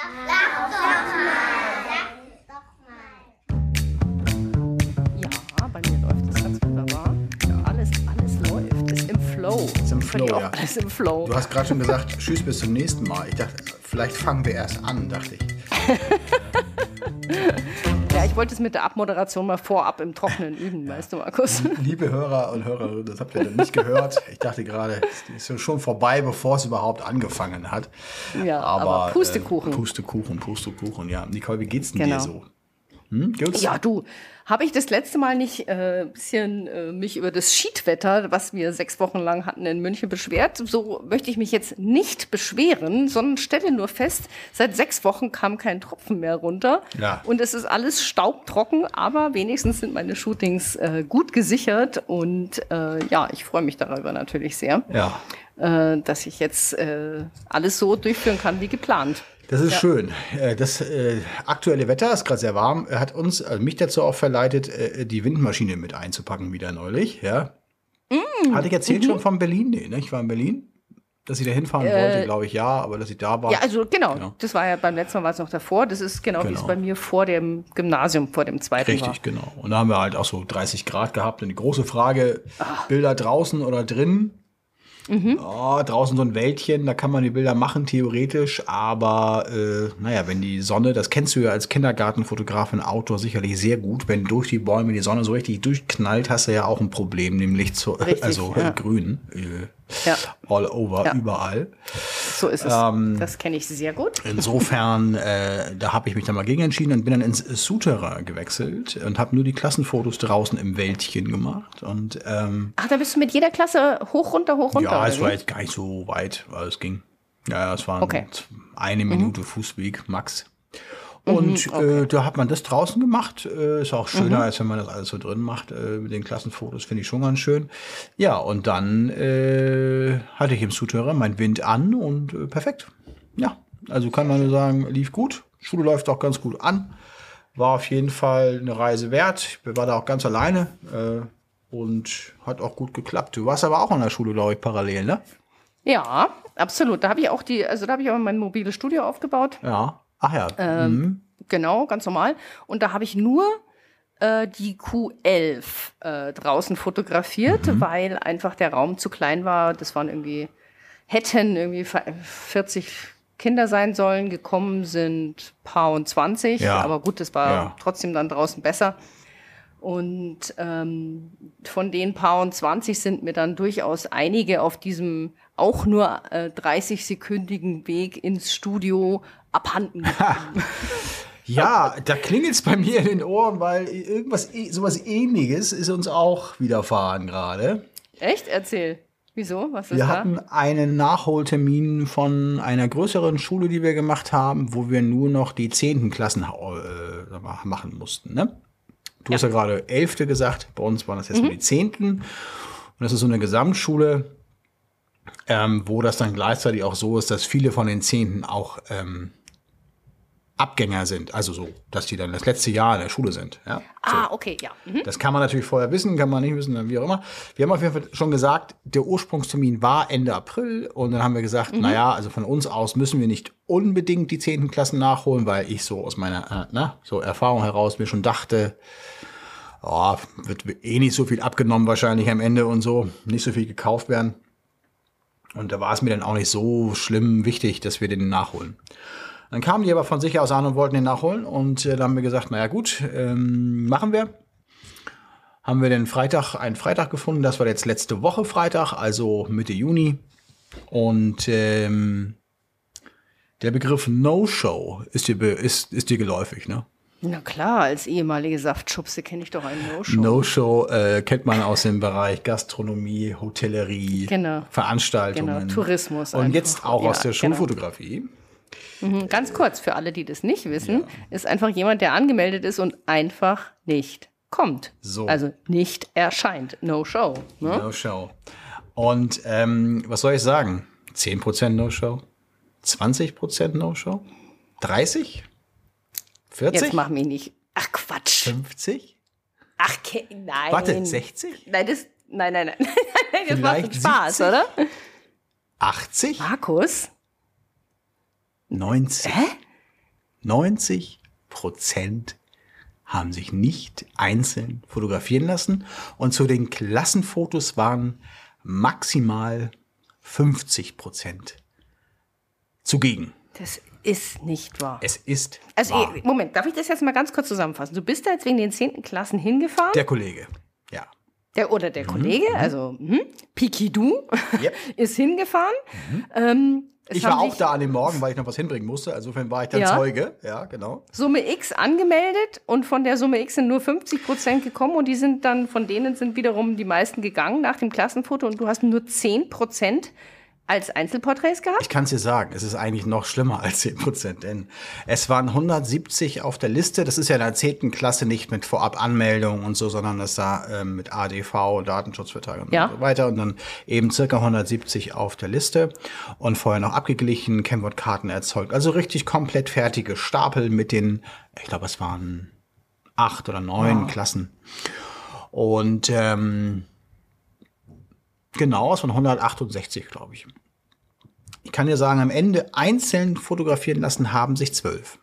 Ja, bei mir läuft es ganz wunderbar. Ja, alles, alles läuft. Ist im Flow. Ist im Flow, ja. Alles im Flow. Du hast gerade schon gesagt, tschüss, bis zum nächsten Mal. Ich dachte, vielleicht fangen wir erst an, dachte ich. Ja, ich wollte es mit der Abmoderation mal vorab im Trockenen üben, weißt du, Markus? Liebe Hörer und Hörerinnen, das habt ihr dann nicht gehört. Ich dachte gerade, es ist schon vorbei, bevor es überhaupt angefangen hat. Ja, aber Pustekuchen. Äh, Pustekuchen, Pustekuchen, ja. Nicole, wie geht's denn Genau. dir so? Hm? Ja, du, habe ich das letzte Mal nicht äh, bisschen äh, mich über das Schiedwetter, was wir sechs Wochen lang hatten in München, beschwert? So möchte ich mich jetzt nicht beschweren, sondern stelle nur fest, seit sechs Wochen kam kein Tropfen mehr runter. Ja. Und es ist alles staubtrocken, aber wenigstens sind meine Shootings äh, gut gesichert. Und äh, ja, ich freue mich darüber natürlich sehr, Ja. äh, dass ich jetzt äh, alles so durchführen kann wie geplant. Das ist schön. Äh, Das äh, aktuelle Wetter ist gerade sehr warm. Er hat uns, also mich dazu auch verleitet, äh, die Windmaschine mit einzupacken wieder neulich. Ja. Hatte ich erzählt schon von Berlin? Nee, ne? Ich war in Berlin. Dass ich da hinfahren wollte, glaube ich, ja, aber dass ich da war. Ja, also genau, Genau. das war ja beim letzten Mal war es noch davor. Das ist genau, wie es Genau. bei mir vor dem Gymnasium, vor dem zweiten war. Richtig, genau. Und da haben wir halt auch so 30 Grad gehabt. Und die große Frage, Ah. Bilder draußen oder drin? Mhm. Ja, draußen so ein Wäldchen, da kann man die Bilder machen, theoretisch. Aber äh, naja, wenn die Sonne, das kennst du ja als Kindergartenfotograf und Autor sicherlich sehr gut, wenn durch die Bäume die Sonne so richtig durchknallt, hast du ja auch ein Problem, nämlich zu, Richtig, also ja. äh, grün. Äh, Ja. All over, Ja. überall. So ist es. Ähm, das kenne ich sehr gut. Insofern, äh, da habe ich mich dann mal gegen entschieden und bin dann ins Souterrain gewechselt und habe nur die Klassenfotos draußen im Wäldchen gemacht. Und ähm, Ach, da bist du mit jeder Klasse hoch, runter, hoch, runter. ja, es war jetzt gar nicht so weit, aber es ging. Ja, es waren Okay. eine Minute Fußweg max. Und äh, da hat man das draußen gemacht. Äh, ist auch schöner, als wenn man das alles so drin macht. Äh, mit den Klassenfotos finde ich schon ganz schön. Ja, und dann äh, hatte ich im Souterrain mein Wind an und äh, perfekt. Ja, also kann man nur sagen, lief gut. Schule läuft auch ganz gut an. War auf jeden Fall eine Reise wert. Ich war da auch ganz alleine äh, und hat auch gut geklappt. Du warst aber auch an der Schule, glaube ich, parallel, ne? Ja, absolut. Da habe ich auch die, also da habe ich auch mein mobiles Studio aufgebaut. Ja. Ach ja. Ähm, mhm. Genau, ganz normal. Und da habe ich nur äh, die Q11 äh, draußen fotografiert, Mhm. weil einfach der Raum zu klein war. Das waren irgendwie, hätten irgendwie 40 Kinder sein sollen, gekommen sind paar und 20. Ja. Aber gut, das war Ja. trotzdem dann draußen besser. Und ähm, von den paar und 20 sind mir dann durchaus einige auf diesem auch nur äh, 30-sekündigen Weg ins Studio abhanden gekommen. Ja, da klingelt's bei mir in den Ohren, weil irgendwas, eh- sowas ähnliches ist uns auch widerfahren gerade. Echt? Erzähl. Wieso? Was ist Wir da? hatten einen Nachholtermin von einer größeren Schule, die wir gemacht haben, wo wir nur noch die zehnten Klassen äh, machen mussten. Ne? Du hast ja gerade Elfte gesagt, bei uns waren das jetzt nur die Zehnten. Und das ist so eine Gesamtschule, ähm, wo das dann gleichzeitig auch so ist, dass viele von den Zehnten auch ähm, Abgänger sind. Also so, dass die dann das letzte Jahr in der Schule sind. Ja? ah, okay, ja. Mhm. Das kann man natürlich vorher wissen, kann man nicht wissen, wie auch immer. Wir haben auf jeden Fall schon gesagt, der Ursprungstermin war Ende April und dann haben wir gesagt, Mhm. naja, also von uns aus müssen wir nicht unbedingt die zehnten Klassen nachholen, weil ich so aus meiner äh, ne, so Erfahrung heraus mir schon dachte, oh, wird eh nicht so viel abgenommen wahrscheinlich am Ende und so, nicht so viel gekauft werden. Und da war es mir dann auch nicht so schlimm wichtig, dass wir den nachholen. Dann kamen die aber von sich aus an und wollten den nachholen. Und äh, dann haben wir gesagt, naja gut, ähm, machen wir. Haben wir den Freitag, einen Freitag gefunden. Das war jetzt letzte Woche Freitag, also Mitte Juni. Und ähm, der Begriff No-Show ist dir, ist, ist dir geläufig, ne? Na klar, als ehemalige Saftschubse kenne ich doch einen No-Show. No-Show äh, kennt man aus dem Bereich Gastronomie, Hotellerie, Genau. Veranstaltungen. Genau, Tourismus Und einfach. jetzt auch aus Ja, der genau. Schulfotografie. Mhm, Ganz kurz, für alle, die das nicht wissen, ist einfach jemand, der angemeldet ist und einfach nicht kommt. So. Also nicht erscheint. No-Show. Ne? No-Show. Und ähm, was soll ich sagen? 10% No-Show? 20% No-Show? 30? 40? Jetzt mach mich nicht. Ach Quatsch. 50? Ach, nein. Warte, 60? Nein, das, nein, nein, nein. das macht Vielleicht Spaß, 70? oder? 80? Markus? 90? Hä? 90 Prozent haben sich nicht einzeln fotografieren lassen und zu den Klassenfotos waren maximal 50 Prozent zugegen. Das ist nicht wahr. Es ist Also, wahr. eh, Moment, darf ich das jetzt mal ganz kurz zusammenfassen? Du bist da jetzt wegen den 10. Klassen hingefahren? Der Kollege, ja. Der, oder der Kollege, also hm, Pikidu, Yep. ist hingefahren. Ähm, es Ich war auch da an dem Morgen, weil ich noch was hinbringen musste. Insofern war ich dann Ja. Zeuge. Ja, genau. Summe X angemeldet und von der Summe X sind nur 50 Prozent gekommen und die sind dann, von denen sind wiederum die meisten gegangen nach dem Klassenfoto und du hast nur 10 Prozent als Einzelporträts gehabt? Ich kann es dir sagen, es ist eigentlich noch schlimmer als 10 Prozent, denn es waren 170 auf der Liste. Das ist ja in der 10. Klasse nicht mit Vorab-Anmeldung und so, sondern das da ähm, mit ADV, Datenschutzvertrag und Ja. so weiter. Und dann eben circa 170 auf der Liste und vorher noch abgeglichen, Kennwortkarten erzeugt. Also richtig komplett fertige Stapel mit den, ich glaube, es waren acht oder neun Klassen. Und ähm, genau, es waren 168, glaube ich. Ich kann dir sagen, am Ende einzeln fotografieren lassen haben sich zwölf.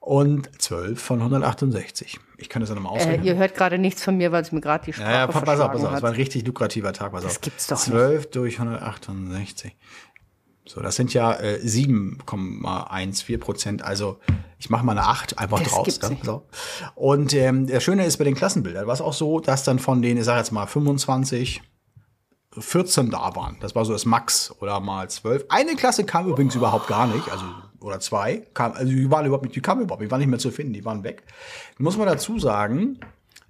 Und zwölf von 168. Ich kann das ja nochmal Äh, ausrechnen. ihr hört gerade nichts von mir, weil es mir gerade die Sprache ja, ja, pass auf, pass auf. Es war ein richtig lukrativer Tag. Pass Das auf. gibt's doch nicht. 12 durch 168. So, das sind ja äh, 7,14 Prozent. Also ich mache mal eine 8 einfach Das draus. gibt's Ja, nicht. so. Und ähm, das Schöne ist bei den Klassenbildern, war es auch so, dass dann von denen, ich sage jetzt mal 25, 14 da waren. Das war so das Max oder mal 12. Eine Klasse kam übrigens überhaupt gar nicht, also oder zwei, kam, also die waren überhaupt nicht, die kamen überhaupt, nicht, die waren nicht mehr zu finden, die waren weg. Muss man dazu sagen,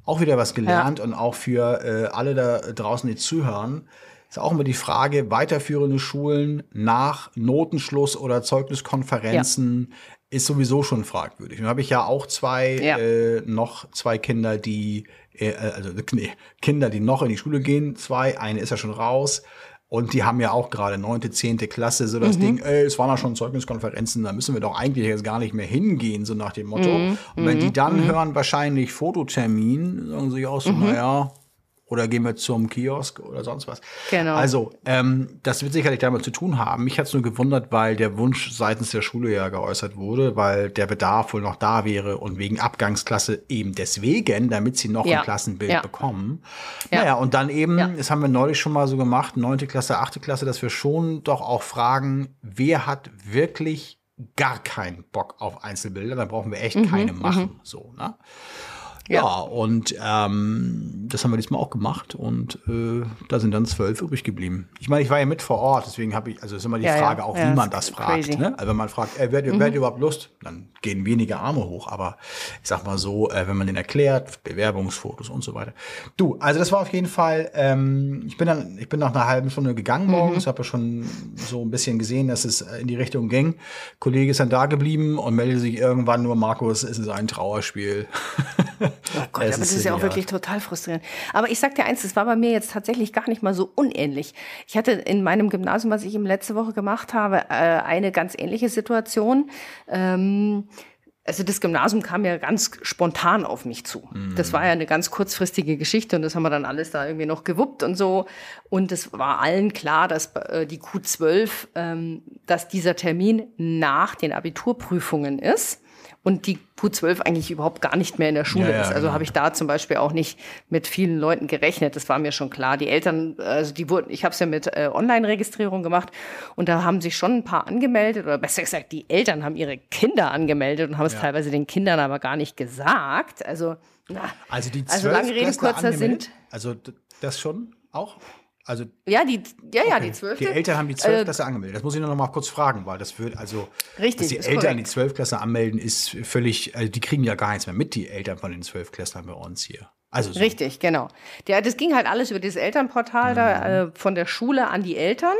auch wieder was gelernt und auch für äh, alle da draußen, die zuhören, ist auch immer die Frage, weiterführende Schulen nach Notenschluss oder Zeugniskonferenzen ist sowieso schon fragwürdig. Nun habe ich ja auch zwei, Ja. äh, noch zwei Kinder, die, also nee, Kinder, die noch in die Schule gehen, zwei, eine ist ja schon raus. Und die haben ja auch gerade neunte, zehnte Klasse, so Mhm. das Ding, ey, es waren ja schon Zeugniskonferenzen, da müssen wir doch eigentlich jetzt gar nicht mehr hingehen, so nach dem Motto. Mhm. Und wenn die dann hören, wahrscheinlich Fototermin, sagen sie auch so, Mhm. naja, oder gehen wir zum Kiosk oder sonst was. Genau. Also, ähm, das wird sicherlich damit zu tun haben. Mich hat es nur gewundert, weil der Wunsch seitens der Schule ja geäußert wurde, weil der Bedarf wohl noch da wäre und wegen Abgangsklasse eben deswegen, damit sie noch Ja. ein Klassenbild Ja. bekommen. Ja. Naja, und dann eben, Ja. das haben wir neulich schon mal so gemacht, neunte Klasse, achte Klasse, dass wir schon doch auch fragen, wer hat wirklich gar keinen Bock auf Einzelbilder, dann brauchen wir echt Mhm, keine machen. So, ne? Ja, und ähm, das haben wir diesmal auch gemacht und äh, da sind dann zwölf übrig geblieben. Ich meine, ich war ja mit vor Ort, deswegen habe ich, also ist immer die Ja, ja. Frage auch, Ja, wie man das fragt. crazy. Mhm. Ne? Also wenn man fragt, äh, wer, wer hat überhaupt Lust, dann gehen weniger Arme hoch. Aber ich sag mal so, äh, wenn man den erklärt, Bewerbungsfotos und so weiter. Du, also das war auf jeden Fall, ähm, ich bin dann, ich bin nach einer halben Stunde gegangen Mhm. morgens, habe ja schon so ein bisschen gesehen, dass es äh, in die Richtung ging. Kollege ist dann da geblieben und meldete sich irgendwann nur, Markus, es ist ein Trauerspiel. Oh Gott, Es aber das ist ist ja auch wirklich total frustrierend. Aber ich sag dir eins, das war bei mir jetzt tatsächlich gar nicht mal so unähnlich. Ich hatte in meinem Gymnasium, was ich ihm letzte Woche gemacht habe, äh, eine ganz ähnliche Situation. Ähm, also das Gymnasium kam ja ganz spontan auf mich zu. Das war ja eine ganz kurzfristige Geschichte und das haben wir dann alles da irgendwie noch gewuppt und so. Und es war allen klar, dass äh, die Q12, ähm, dass dieser Termin nach den Abiturprüfungen ist und die Q12 eigentlich überhaupt gar nicht mehr in der Schule Ja, ja, ist. Also genau. habe ich da zum Beispiel auch nicht mit vielen Leuten gerechnet. Das war mir schon klar. Die Eltern, also die wurden, ich habe es ja mit äh, Online-Registrierung gemacht und da haben sich schon ein paar angemeldet oder besser gesagt, die Eltern haben ihre Kinder angemeldet und haben es teilweise den Kindern aber gar nicht gesagt. Also na, Also die Also lange Rede, Zwölftklässler kurzer? Sinn. Also das schon auch? Also ja, die, ja, ja, die zwölfte. die Eltern haben die Äh, Zwölfklasse angemeldet. Das muss ich nur noch mal kurz fragen, weil das wird also, Richtig, dass die Eltern korrekt. die Zwölfklasse anmelden, ist völlig, also die kriegen ja gar nichts mehr mit, die Eltern von den Zwölfklässlern bei uns hier. Also so. Richtig, genau. Der, das ging halt alles über dieses Elternportal da äh, von der Schule an die Eltern.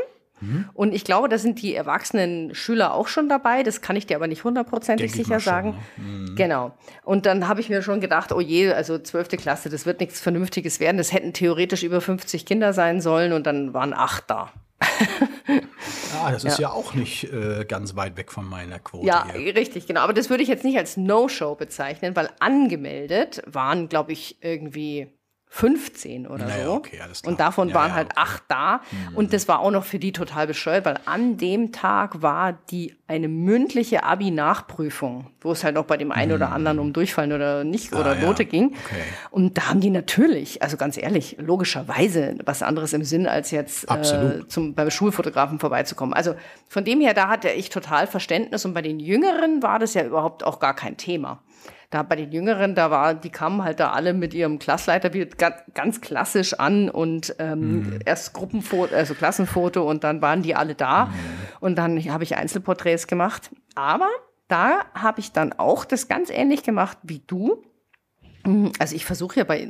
Und ich glaube, da sind die erwachsenen Schüler auch schon dabei. Das kann ich dir aber nicht hundertprozentig sicher mal schon, sagen. Genau. Und dann habe ich mir schon gedacht, oh je, also zwölfte Klasse, das wird nichts Vernünftiges werden. Das hätten theoretisch über 50 Kinder sein sollen und dann waren acht da. Ah, das ist ja, auch nicht äh, ganz weit weg von meiner Quote Ja, hier. richtig, genau. Aber das würde ich jetzt nicht als No-Show bezeichnen, weil angemeldet waren, glaube ich, irgendwie 15 oder Naja, so. okay, alles klar. Und davon Ja, waren ja, halt okay. Mhm. acht da. Und das war auch noch für die total bescheuert, weil an dem Tag war die eine mündliche Abi-Nachprüfung, wo es halt auch bei dem einen oder anderen um Durchfallen oder nicht oder Mhm. Ah, ja. Note ging. Okay. Und da haben die natürlich, also ganz ehrlich, logischerweise was anderes im Sinn, als jetzt äh, zum, beim Schulfotografen vorbeizukommen. Also von dem her, da hatte ich total Verständnis. Und bei den Jüngeren war das ja überhaupt auch gar kein Thema. Da bei den Jüngeren, da war, die kamen halt da alle mit ihrem Klassleiter ganz, ganz klassisch an und ähm, erst Gruppenfoto, also Klassenfoto und dann waren die alle da und dann habe ich Einzelporträts gemacht. Aber da habe ich dann auch das ganz ähnlich gemacht wie du. Also ich versuche ja bei,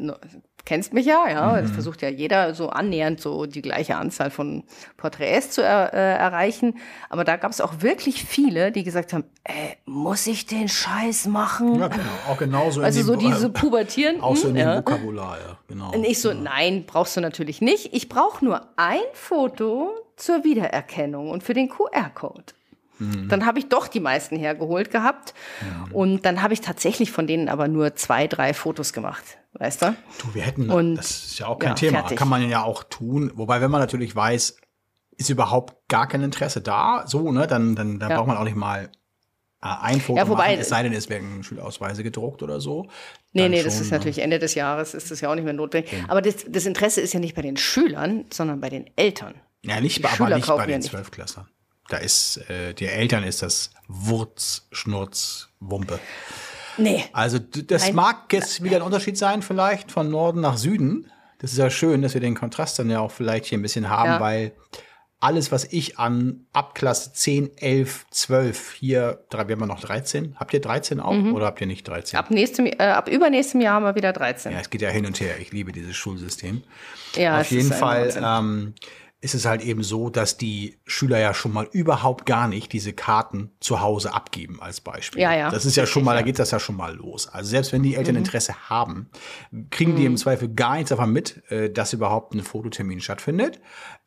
kennst mich ja, ja, es versucht ja jeder so annähernd so die gleiche Anzahl von Porträts zu er, äh, erreichen. Aber da gab es auch wirklich viele, die gesagt haben, äh, muss ich den Scheiß machen? Ja, genau. Auch genauso also in so dem, diese pubertierenden. auch so in dem ja. Vokabular, ja, genau. Und ich so, nein, brauchst du natürlich nicht. Ich brauche nur ein Foto zur Wiedererkennung und für den QR-Code. Mhm. Dann habe ich doch die meisten hergeholt gehabt. Und dann habe ich tatsächlich von denen aber nur zwei, drei Fotos gemacht. Weißt du? Du, wir hätten, Und- das ist ja auch kein ja, Thema, fertig. kann man ja auch tun. Wobei, wenn man natürlich weiß, ist überhaupt gar kein Interesse da, so, ne, dann, dann, dann Ja. braucht man auch nicht mal äh, ein Foto Ja, wobei- machen, es sei denn, es werden Schulausweise gedruckt oder so. Nee, nee, das schon, ist ne? natürlich Ende des Jahres, ist das ja auch nicht mehr notwendig. Aber das, das Interesse ist ja nicht bei den Schülern, sondern bei den Eltern. Ja, nicht, Die aber Schüler nicht bei ja den nicht. Zwölfklässlern. Da ist, äh, die Eltern ist das Wurz, Schnurz, Wumpe. Nee. Also das Nein. mag jetzt wieder ein Unterschied sein, vielleicht von Norden nach Süden. Das ist ja schön, dass wir den Kontrast dann ja auch vielleicht hier ein bisschen haben, Ja. weil alles, was ich an Abklasse 10, 11, 12, hier, drei- wir haben noch 13. Habt ihr 13 auch oder habt ihr nicht 13? Ab, nächstem, äh, ab übernächstem Jahr haben wir wieder 13. Ja, es geht ja hin und her. Ich liebe dieses Schulsystem. Ja, Auf jeden Fall ist es halt eben so, dass die Schüler ja schon mal überhaupt gar nicht diese Karten zu Hause abgeben als Beispiel. Ja, ja, Das ist ja schon mal, da. Mhm. geht das ja schon mal los. Also selbst wenn die Eltern Interesse haben, kriegen die im Zweifel gar nichts davon mit, äh, dass überhaupt ein Fototermin stattfindet.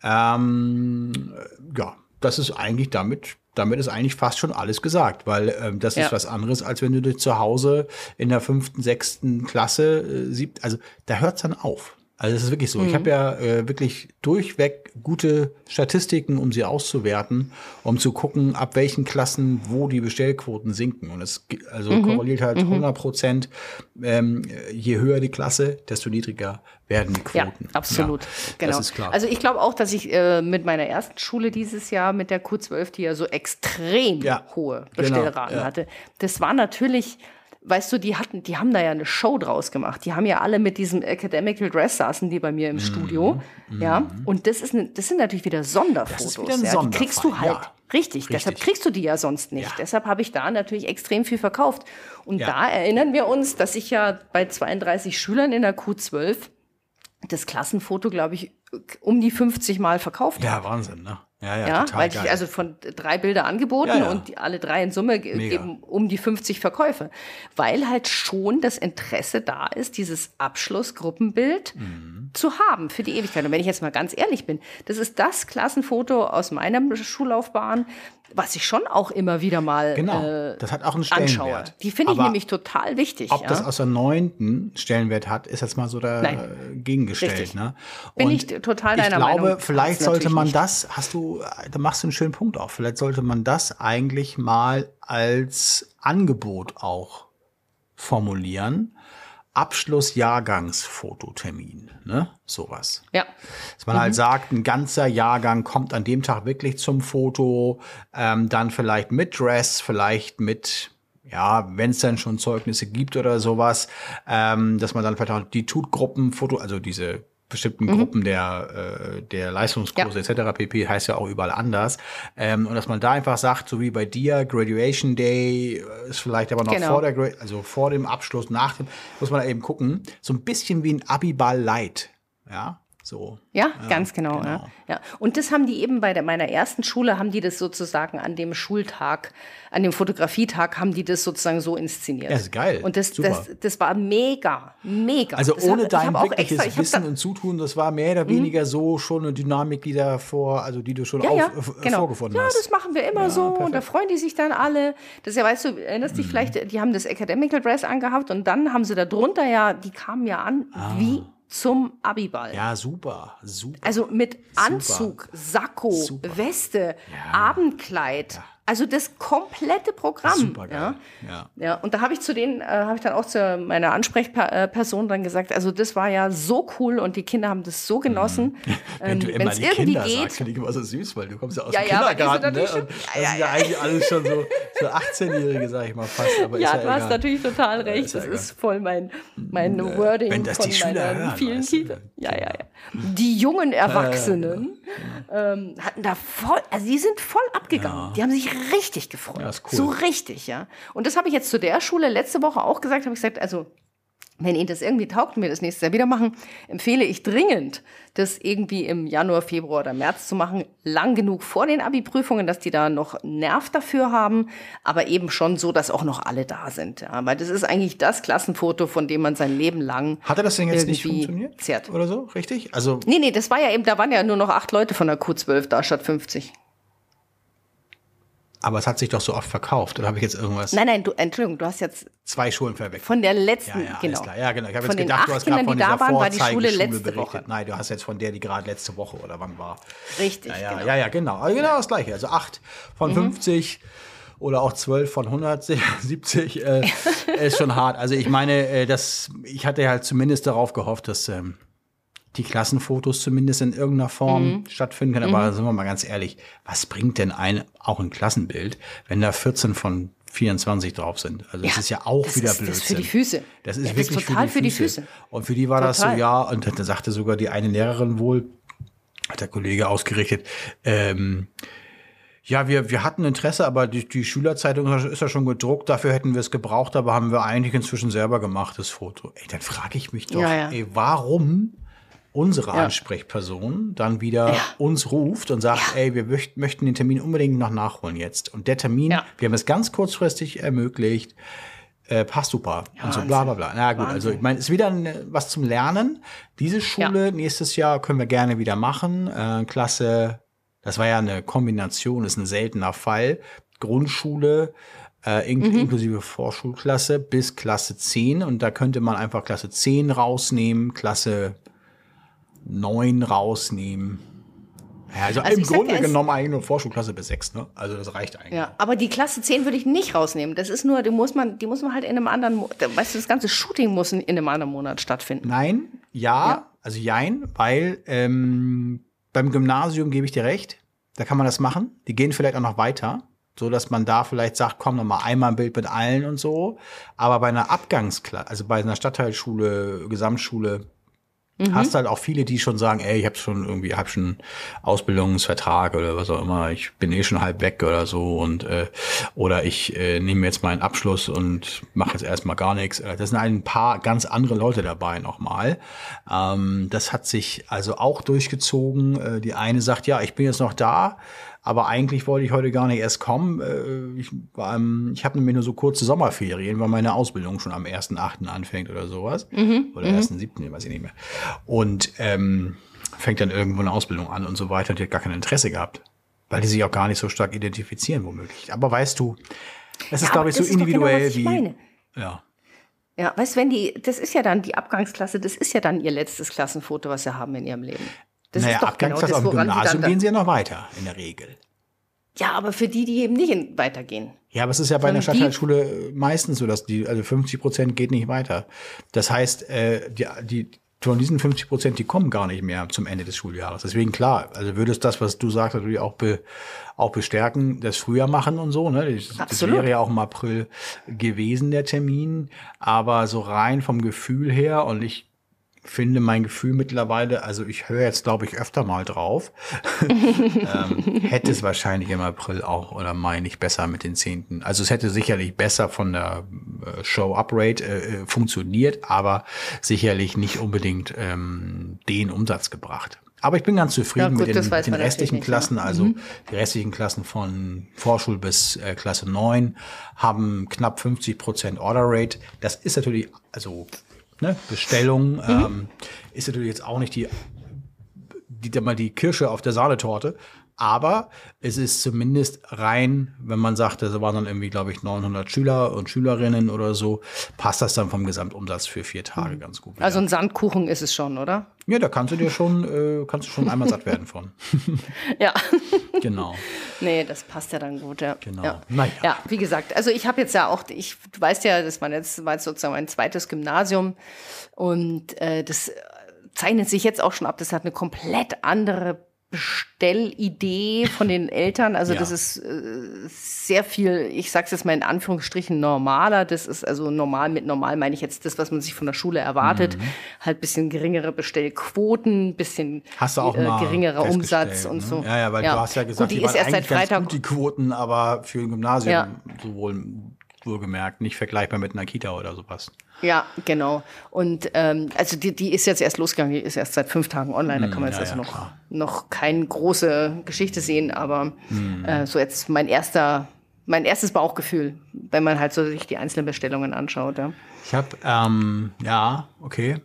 Ähm, äh, ja, das ist eigentlich damit damit ist eigentlich fast schon alles gesagt, weil ähm, das Ja. ist was anderes, als wenn du dich zu Hause in der fünften, sechsten Klasse äh, siebten, also da hört's dann auf. Also es ist wirklich so. Ich habe ja äh, wirklich durchweg gute Statistiken, um sie auszuwerten, um zu gucken, ab welchen Klassen wo die Bestellquoten sinken. Und es also korreliert halt 100 Prozent. Ähm, je höher die Klasse, desto niedriger werden die Ja, Quoten. absolut. Ja, genau. Das ist klar. Also ich glaube auch, dass ich äh, mit meiner ersten Schule dieses Jahr mit der Q12, die ja so extrem Ja, hohe genau, Bestellraten ja. hatte, das war natürlich, weißt du, die hatten, die haben da ja eine Show draus gemacht. Die haben ja alle mit diesem Academical Dress saßen die bei mir im Mhm, Studio, ja. Und das ist, ne, das sind natürlich wieder Sonderfotos. Das ist wieder ein ja. Die kriegst du halt. ja. Richtig, deshalb Richtig. kriegst du die ja sonst nicht. Ja. Deshalb habe ich da natürlich extrem viel verkauft. Und Ja. da erinnern wir uns, dass ich ja bei 32 Schülern in der Q12 das Klassenfoto, glaube ich, um die 50 Mal verkauft ja, Wahnsinn, ne? Ja, ja, ja, total weil ich also von drei Bilder angeboten Ja, ja. und die, alle drei in Summe ge- Mega. geben um die 50 Verkäufe, weil halt schon das Interesse da ist, dieses Abschlussgruppenbild Mhm. zu haben für die Ewigkeit. Und wenn ich jetzt mal ganz ehrlich bin, das ist das Klassenfoto aus meiner Schullaufbahn, was ich schon auch immer wieder mal Genau, äh, das hat auch einen anschaue. Stellenwert. Die finde ich Aber nämlich total wichtig. Ob ja? das aus der neunten Stellenwert hat, ist jetzt mal so Nein. dagegengestellt. Richtig. Ne? Bin ich total ich deiner glaube, Meinung. vielleicht sollte man nicht. das, hast du, da machst du einen schönen Punkt auf, vielleicht sollte man das eigentlich mal als Angebot auch formulieren. Abschlussjahrgangsfototermin, ne? Sowas. Ja. Dass man halt sagt, ein ganzer Jahrgang kommt an dem Tag wirklich zum Foto, ähm, dann vielleicht mit Dress, vielleicht mit, ja, wenn es dann schon Zeugnisse gibt oder sowas, ähm, dass man dann vielleicht auch die Tutgruppenfoto, also diese bestimmten Gruppen der, äh, der Leistungskurse etc. pp. heißt ja auch überall anders. Ähm, und dass man da einfach sagt, so wie bei dir, Graduation Day äh, ist vielleicht aber noch Genau. vor der Gra also vor dem Abschluss, nach dem, muss man da eben gucken, so ein bisschen wie ein Abiball Light. Ja, so. Ja, ganz genau. genau. Ja. ja. Und das haben die eben bei der, meiner ersten Schule, haben die das sozusagen an dem Schultag, an dem Fotografietag, haben die das sozusagen so inszeniert. Ja, ist geil. Und das, Super. das, das war mega, mega. Also das ohne hab- dein wirkliches extra- Wissen Mhm. und Zutun, das war mehr oder weniger so schon eine Dynamik, die da vor, also die du schon ja, auf, ja, äh, genau. vorgefunden ja, hast. das machen wir immer so und da freuen die sich dann alle. Das ist ja, weißt du, erinnerst Mhm. dich vielleicht, die haben das Academical Dress angehabt und dann haben sie da drunter ja, die kamen ja an Ah. wie zum Abiball. Ja, super, super. Also mit Anzug, Sakko, Super. Weste, Abendkleid. Also das komplette Programm. Super geil. Ja. Ja. Ja, und da habe ich zu denen, äh, habe ich dann auch zu meiner Ansprechperson dann gesagt, also das war ja so cool und die Kinder haben das so genossen. Wenn Ähm, du immer die irgendwie Kinder geht, sagst, finde ich immer so süß, weil du kommst ja aus Ja, dem ja, Kindergarten. Ne? schon- das ja, sind ja, eigentlich alles schon so, so 18-Jährige, sag ich mal fast. Aber ja, ist du ja hast egal. natürlich total recht. ist das egal. ist voll mein, mein Wording wenn das von die Schüler meinen hören, vielen. Kindern. Ja, ja, ja. Die jungen Erwachsenen ähm, hatten da voll, also die sind voll abgegangen. Die haben sich richtig gefreut. Ja, cool. So richtig, ja. Und das habe ich jetzt zu der Schule letzte Woche auch gesagt, habe ich gesagt, also wenn Ihnen das irgendwie taugt und wir das nächstes Jahr wieder machen, empfehle ich dringend, das irgendwie im Januar, Februar oder März zu machen. Lang genug vor den Abi-Prüfungen, dass die da noch Nerv dafür haben, aber eben schon so, dass auch noch alle da sind. Ja, weil das ist eigentlich das Klassenfoto, von dem man sein Leben lang Hatte das denn jetzt nicht funktioniert? zerrt. Oder so, richtig? Also, Nee, nee, das war ja eben, da waren ja nur noch acht Leute von der Q12 da statt 50. aber es hat sich doch so oft verkauft. Oder habe ich jetzt irgendwas? Nein, nein, du, Entschuldigung, du hast jetzt Zwei Schulen verwechselt. von der Ja, letzten, ja, alles genau. klar. Ja, genau. Ich habe jetzt gedacht, acht du hast gerade von die da dieser waren, war die Schule letzte berichtet. Woche. Nein, du hast jetzt von der, die gerade letzte Woche oder wann war. Richtig, Ja, ja, genau. ja, ja, genau. Also genau das Gleiche. Also acht von 50 oder auch 12 von 170 äh, ist schon hart. Also ich meine, äh, das, ich hatte halt zumindest darauf gehofft, dass ähm, die Klassenfotos zumindest in irgendeiner Form stattfinden können. Aber sind wir mal ganz ehrlich, was bringt denn ein, auch ein Klassenbild, wenn da 14 von 24 drauf sind? Also das Ja, ist ja auch das wieder ist- das Blödsinn. ist für die Füße. Das ist Ja, das ist wirklich total für, die Füße. Und für die war das so, Total. ja, und da sagte sogar die eine Lehrerin wohl, hat der Kollege ausgerichtet, ähm, ja, wir, wir hatten Interesse, aber die, die Schülerzeitung ist ja schon gedruckt, dafür hätten wir es gebraucht, aber haben wir eigentlich inzwischen selber gemacht, das Foto. Ey, dann frage ich mich doch, ja. ey, warum unsere Ja. Ansprechperson dann wieder Ja. uns ruft und sagt, ey, wir möcht, möchten den Termin unbedingt noch nachholen jetzt. Und der Termin, Ja. wir haben es ganz kurzfristig ermöglicht, äh, passt super. und so bla bla bla. Na gut, also ich meine, es ist wieder ein, was zum Lernen. Diese Schule nächstes Jahr können wir gerne wieder machen. Äh, Klasse, das war ja eine Kombination, ist ein seltener Fall. Grundschule, äh, in, inklusive Vorschulklasse bis Klasse 10. Und da könnte man einfach Klasse 10 rausnehmen, Klasse 9 rausnehmen. Ja, also, Also im sag Grunde es- genommen eigentlich nur Vorschulklasse bis 6, ne? Also das reicht eigentlich. Ja, aber die Klasse 10 würde ich nicht rausnehmen. Das ist nur, die muss man, die muss man halt in einem anderen, weißt du, das ganze Shooting muss in, in einem anderen Monat stattfinden. Nein, ja, Ja. also jein, weil ähm, beim Gymnasium gebe ich dir recht, da kann man das machen. Die gehen vielleicht auch noch weiter, so dass man da vielleicht sagt, komm noch mal einmal ein Bild mit allen und so. Aber bei einer Abgangsklasse, also bei einer Stadtteilschule, Gesamtschule, hast halt auch viele, die schon sagen, ey, ich habe schon irgendwie, hab schon Ausbildungsvertrag oder was auch immer, ich bin eh schon halb weg oder so und äh, oder ich äh, nehme jetzt meinen Abschluss und mache jetzt erstmal gar nichts. Äh, Das sind ein paar ganz andere Leute dabei nochmal. Ähm, das hat sich also auch durchgezogen. Äh, die eine sagt, ja, ich bin jetzt noch da, aber eigentlich wollte ich heute gar nicht erst kommen. Äh, ich ich habe nämlich nur so kurze Sommerferien, weil meine Ausbildung schon am 1.8. anfängt oder sowas. Oder 1.7., weiß ich nicht mehr. Und ähm, fängt dann irgendwo eine Ausbildung an und so weiter und die hat gar kein Interesse gehabt. Weil die sich auch gar nicht so stark identifizieren, womöglich. Aber weißt du, es ist, Ja, glaube ich, so genau, individuell ich wie. meine. Ja. Ja, weißt du, wenn die, das ist ja dann die Abgangsklasse, das ist ja dann ihr letztes Klassenfoto, was sie haben in ihrem Leben. Das naja, ist doch genau das, sie Gymnasium gehen sie ja noch weiter, in der Regel. Ja, aber für die, die eben nicht weitergehen. Ja, aber es ist ja bei einer Stadtteilschule meistens so, dass die, also 50 Prozent geht nicht weiter. Das heißt, äh, die, die, von diesen 50 Prozent, die kommen gar nicht mehr zum Ende des Schuljahres. Deswegen klar, also würde es das, was du sagst, natürlich auch, be, auch bestärken, das früher machen und so. Ne? Das, das wäre ja auch im April gewesen, der Termin. Aber so rein vom Gefühl her und ich finde mein Gefühl mittlerweile, also ich höre jetzt, glaube ich, öfter mal drauf, ähm, hätte es wahrscheinlich im April auch oder Mai nicht besser mit den Zehnten. Also es hätte sicherlich besser von der äh, Show-Up-Rate äh, äh, funktioniert, aber sicherlich nicht unbedingt ähm, den Umsatz gebracht. Aber ich bin ganz zufrieden Ja, gut, mit den, mit den restlichen nicht, ne? Klassen. Also die restlichen Klassen von Vorschul bis äh, Klasse 9 haben knapp 50 Prozent Order Rate. Das ist natürlich, also ne, Bestellung ähm, ist natürlich jetzt auch nicht die die, mal die Kirsche auf der Sahnetorte. Aber es ist zumindest rein, wenn man sagt, es waren dann irgendwie, glaube ich, 900 Schüler und Schülerinnen oder so, passt das dann vom Gesamtumsatz für vier Tage mhm. ganz gut. Wieder. Also ein Sandkuchen ist es schon, oder? Ja, da kannst du dir schon, äh, kannst du schon einmal satt werden von. ja. genau. Nee, das passt ja dann gut, ja. Genau. Ja, naja. ja wie gesagt, also ich habe jetzt ja auch, ich, du weißt ja, das war jetzt, war jetzt sozusagen mein zweites Gymnasium und äh, das zeichnet sich jetzt auch schon ab, das hat eine komplett andere Bestellidee von den Eltern. Also ja. das ist äh, sehr viel, ich sage es jetzt mal in Anführungsstrichen normaler. Das ist also normal mit normal meine ich jetzt das, was man sich von der Schule erwartet. Mhm. Halt bisschen geringere Bestellquoten, bisschen hast du auch äh, geringerer Umsatz ne? und so. Ja, ja, weil ja. du hast ja gesagt, gut, die, die ist erst seit Freitag gut, die Quoten, aber für ein Gymnasium ja. sowohl wohlgemerkt nicht vergleichbar mit einer Kita oder sowas. Ja, genau. Und ähm, also die, die ist jetzt erst losgegangen, die ist erst seit fünf Tagen online. Da kann man hm, jetzt ja, also ja, noch, noch keine große Geschichte sehen, aber hm. äh, so jetzt mein erster, mein erstes Bauchgefühl, wenn man halt so sich die einzelnen Bestellungen anschaut. Ja. Ich habe, ähm, ja, okay.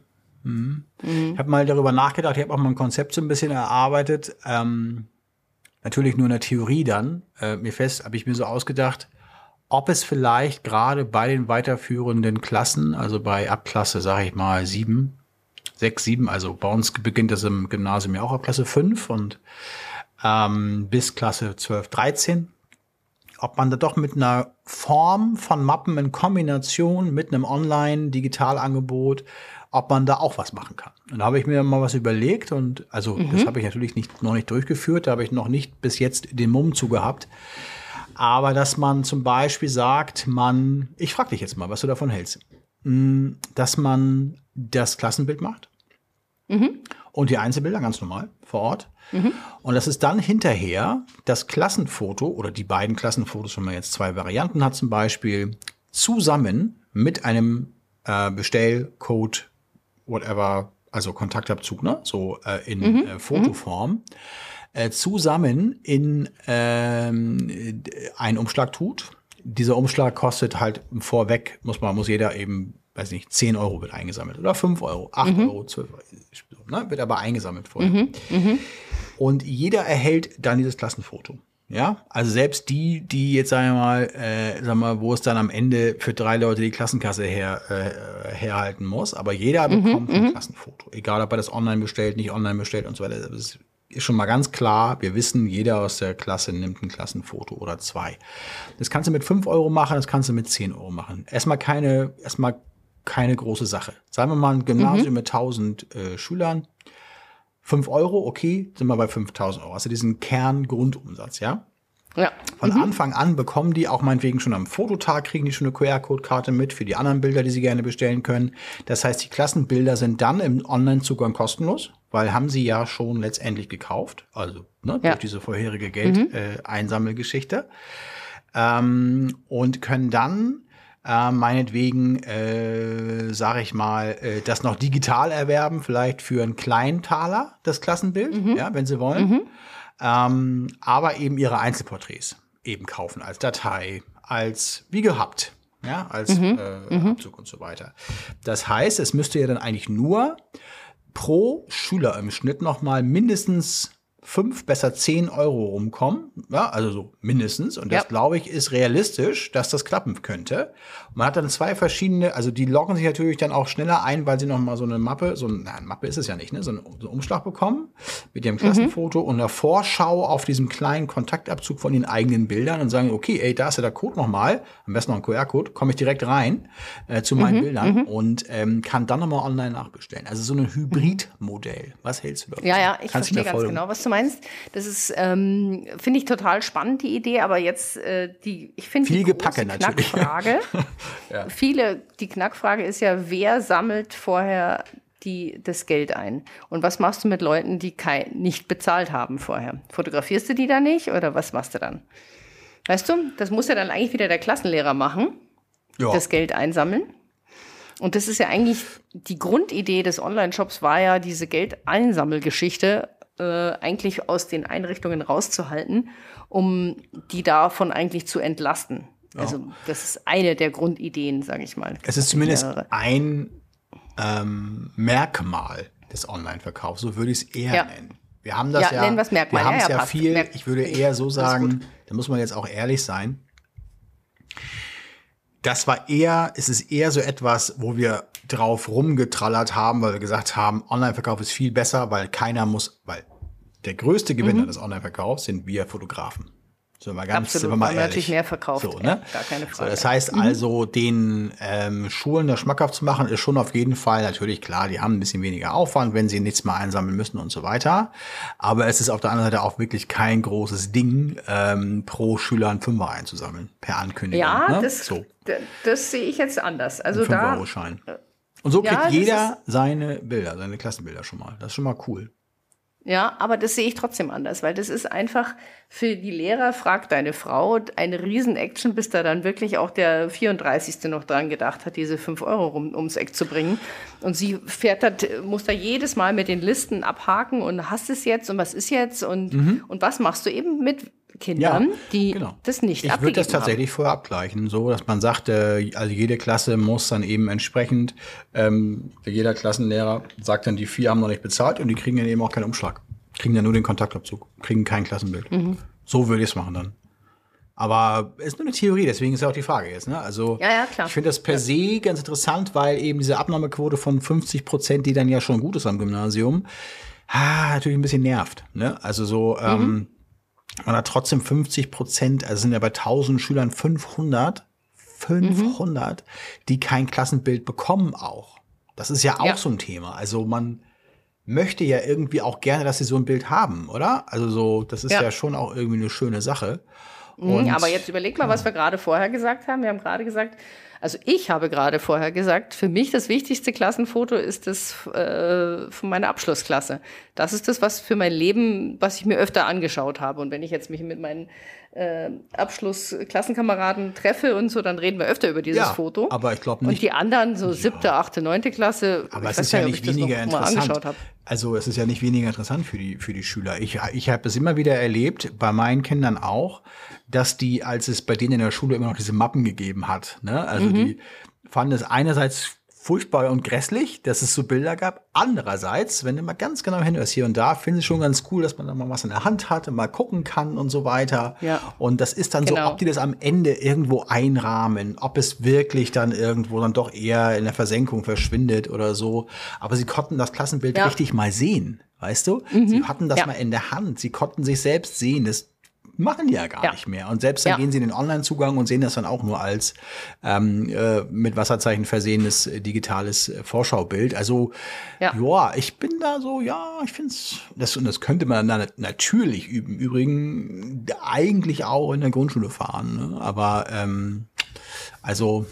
Mhm. Mhm. Ich habe mal darüber nachgedacht, ich habe auch mal ein Konzept so ein bisschen erarbeitet. Ähm, natürlich nur in der Theorie dann. Äh, mir fest, habe ich mir so ausgedacht, ob es vielleicht gerade bei den weiterführenden Klassen, also bei Abklasse, sage ich mal, sieben, sechs, sieben, also bei uns beginnt das im Gymnasium ja auch ab Klasse fünf und ähm, bis Klasse 12, 13, ob man da doch mit einer Form von Mappen in Kombination mit einem Online-Digitalangebot, ob man da auch was machen kann. Und da habe ich mir mal was überlegt und also mhm. das habe ich natürlich nicht, noch nicht durchgeführt, da habe ich noch nicht bis jetzt den Mumm zu gehabt. Aber dass man zum Beispiel sagt, man, ich frage dich jetzt mal, was du davon hältst, hm, dass man das Klassenbild macht mhm. und die Einzelbilder ganz normal vor Ort. Mhm. Und dass es dann hinterher das Klassenfoto oder die beiden Klassenfotos, wenn man jetzt zwei Varianten hat zum Beispiel, zusammen mit einem äh, Bestellcode, whatever, also Kontaktabzug, ne? so äh, in mhm. äh, Fotoform. Äh, zusammen in ähm, einen Umschlag tut. Dieser Umschlag kostet halt vorweg, muss man, muss jeder eben, weiß nicht, 10 Euro wird eingesammelt oder 5 Euro, 8 mhm. Euro, 12 Euro, ne, wird aber eingesammelt vorher. Mhm. Mhm. Und jeder erhält dann dieses Klassenfoto. Ja, also selbst die, die jetzt sagen wir mal, äh, sagen wir mal, wo es dann am Ende für drei Leute die Klassenkasse her, äh, herhalten muss, aber jeder mhm, bekommt ein mhm. Klassenfoto. Egal, ob er das online bestellt, nicht online bestellt und so weiter. Das ist schon mal ganz klar, wir wissen, jeder aus der Klasse nimmt ein Klassenfoto oder zwei. Das kannst du mit fünf Euro machen, das kannst du mit zehn Euro machen. Erstmal keine, erstmal keine große Sache. Sagen wir mal ein Gymnasium mhm. mit 1000 äh, Schülern. fünf Euro, okay, sind wir bei 5000 Euro. Also diesen Kerngrundumsatz, ja? Ja. Von mhm. Anfang an bekommen die auch meinetwegen schon am Fototag, kriegen die schon eine QR-Code-Karte mit für die anderen Bilder, die sie gerne bestellen können. Das heißt, die Klassenbilder sind dann im Online-Zugang kostenlos, weil haben sie ja schon letztendlich gekauft, also ne, ja. durch diese vorherige Geldeinsammelgeschichte. Mhm. Äh, ähm, und können dann äh, meinetwegen, äh, sage ich mal, äh, das noch digital erwerben, vielleicht für einen kleinen Taler, das Klassenbild, mhm. ja, wenn sie wollen. Mhm ähm, aber eben ihre Einzelporträts eben kaufen als Datei, als wie gehabt, ja, als mhm. Äh, mhm. Abzug und so weiter. Das heißt, es müsste ja dann eigentlich nur pro Schüler im Schnitt noch mal mindestens fünf, besser zehn Euro rumkommen. Ja, also so mindestens. Und das, ja. glaube ich, ist realistisch, dass das klappen könnte. Man hat dann zwei verschiedene, also die loggen sich natürlich dann auch schneller ein, weil sie noch mal so eine Mappe, so eine, eine Mappe ist es ja nicht, ne, so einen, so einen Umschlag bekommen mit ihrem Klassenfoto mhm. und einer Vorschau auf diesem kleinen Kontaktabzug von den eigenen Bildern und sagen, okay, ey, da ist ja der Code nochmal, am besten noch ein QR-Code, komme ich direkt rein äh, zu meinen mhm. Bildern mhm. und ähm, kann dann nochmal online nachbestellen. Also so ein Hybridmodell. Was hältst du davon? Ja, ja, ich Kannst verstehe ganz genau, was du meinst. Das ist, ähm, finde ich total spannend, die Idee, aber jetzt äh, die, ich finde die Gepacke Knackfrage, ja. viele, die Knackfrage ist ja, wer sammelt vorher die, das Geld ein? Und was machst du mit Leuten, die kein, nicht bezahlt haben vorher? Fotografierst du die da nicht oder was machst du dann? Weißt du, das muss ja dann eigentlich wieder der Klassenlehrer machen, ja. das Geld einsammeln. Und das ist ja eigentlich die Grundidee des Online-Shops war ja diese Geldeinsammelgeschichte äh, eigentlich aus den Einrichtungen rauszuhalten, um die davon eigentlich zu entlasten. Ja. Also das ist eine der Grundideen, sage ich mal. Es ist zumindest ein ähm, Merkmal des Online-Verkaufs, so würde ich es eher ja. nennen. Wir haben das Ja, ja, nennen Merkmal. wir haben es Ja, ja, viel, Merk- ich würde eher so sagen, da muss man jetzt auch ehrlich sein. Das war eher, es ist eher so etwas, wo wir drauf rumgetrallert haben, weil wir gesagt haben, Online-Verkauf ist viel besser, weil keiner muss, weil der größte Gewinner des Online-Verkaufs sind wir Fotografen. So mal ganz Absolut, sind wir mal ehrlich. natürlich mehr verkauft, So, ne? gar keine So, Frage. das heißt also, den ähm, Schulen das schmackhaft zu machen, ist schon auf jeden Fall natürlich klar, die haben ein bisschen weniger Aufwand, wenn sie nichts mehr einsammeln müssen und so weiter. Aber es ist auf der anderen Seite auch wirklich kein großes Ding, ähm, pro Schüler einen Fünfer einzusammeln, per Ankündigung. Ja, ne? das, so, das sehe ich jetzt anders. Also ein da, 5-Euro-Schein. Und so ja, kriegt das jeder seine Bilder, seine Klassenbilder schon mal. Das ist schon mal cool. ja, aber das sehe ich trotzdem anders, weil das ist einfach für die Lehrer, fragt deine Frau, eine Riesen-Action, bis da dann wirklich auch der 34. noch dran gedacht hat, diese 5 Euro rum, ums Eck zu bringen. Und sie fährt da, muss da jedes Mal mit den Listen abhaken und hast es jetzt und was ist jetzt und, und was machst du eben mit Kindern, die genau. das nicht Ich würde das tatsächlich vorher abgleichen, so dass man sagt, äh, also jede Klasse muss dann eben entsprechend, ähm, jeder Klassenlehrer sagt dann, die vier haben noch nicht bezahlt und die kriegen dann eben auch keinen Umschlag. Kriegen dann nur den Kontaktabzug, kriegen kein Klassenbild. Mhm. So würde ich es machen dann. Aber es ist nur eine Theorie, deswegen ist ja auch die Frage jetzt. Ne? Also Ja, ja, klar. ich finde das per se ganz interessant, weil eben diese Abnahmequote von 50 Prozent, die dann ja schon gut ist am Gymnasium, ah, natürlich ein bisschen nervt. Ne? Also so, Mhm. ähm, man hat trotzdem 50 Prozent, also sind ja bei 1000 Schülern 500, 500, die kein Klassenbild bekommen auch. Das ist ja auch Ja. so ein Thema. Also man möchte ja irgendwie auch gerne, dass sie so ein Bild haben, oder? Also so, das ist ja, Ja. schon auch irgendwie eine schöne Sache. Mhm, aber jetzt überleg mal, was wir gerade vorher gesagt haben. Wir haben gerade gesagt, also ich habe gerade vorher gesagt, für mich das wichtigste Klassenfoto ist das äh, von meiner Abschlussklasse. Das ist das, was für mein Leben, was ich mir öfter angeschaut habe. Und wenn ich jetzt mich mit meinen äh, Abschlussklassenkameraden treffe und so, dann reden wir öfter über dieses Ja, Foto. aber ich glaub Und nicht- die anderen, so siebte, achte, neunte Klasse, Aber ich es ist ja nicht noch weniger interessant. Also es ist ja nicht weniger interessant für die, für die Schüler. Ich, ich habe es immer wieder erlebt, bei meinen Kindern auch, dass die, als es bei denen in der Schule immer noch diese Mappen gegeben hat, ne? also Mhm. die fanden es einerseits furchtbar und grässlich, dass es so Bilder gab. Andererseits, wenn du mal ganz genau hinhörst, hier und da, finde ich schon ganz cool, dass man da mal was in der Hand hat und mal gucken kann und so weiter. Ja. Und das ist dann so, Genau. ob die das am Ende irgendwo einrahmen, ob es wirklich dann irgendwo dann doch eher in der Versenkung verschwindet oder so. Aber sie konnten das Klassenbild Ja. richtig mal sehen, weißt du? Sie hatten das Ja. mal in der Hand, sie konnten sich selbst sehen. Das machen die ja gar Ja. nicht mehr. Und selbst dann Ja. gehen sie in den Online-Zugang und sehen das dann auch nur als ähm, äh, mit Wasserzeichen versehenes äh, digitales äh, Vorschaubild. Also Ja. ja, ich bin da so, ja, ich finde es, das, und das könnte man dann natürlich üben. Übrigens eigentlich auch in der Grundschule fahren. Ne? Aber ähm, also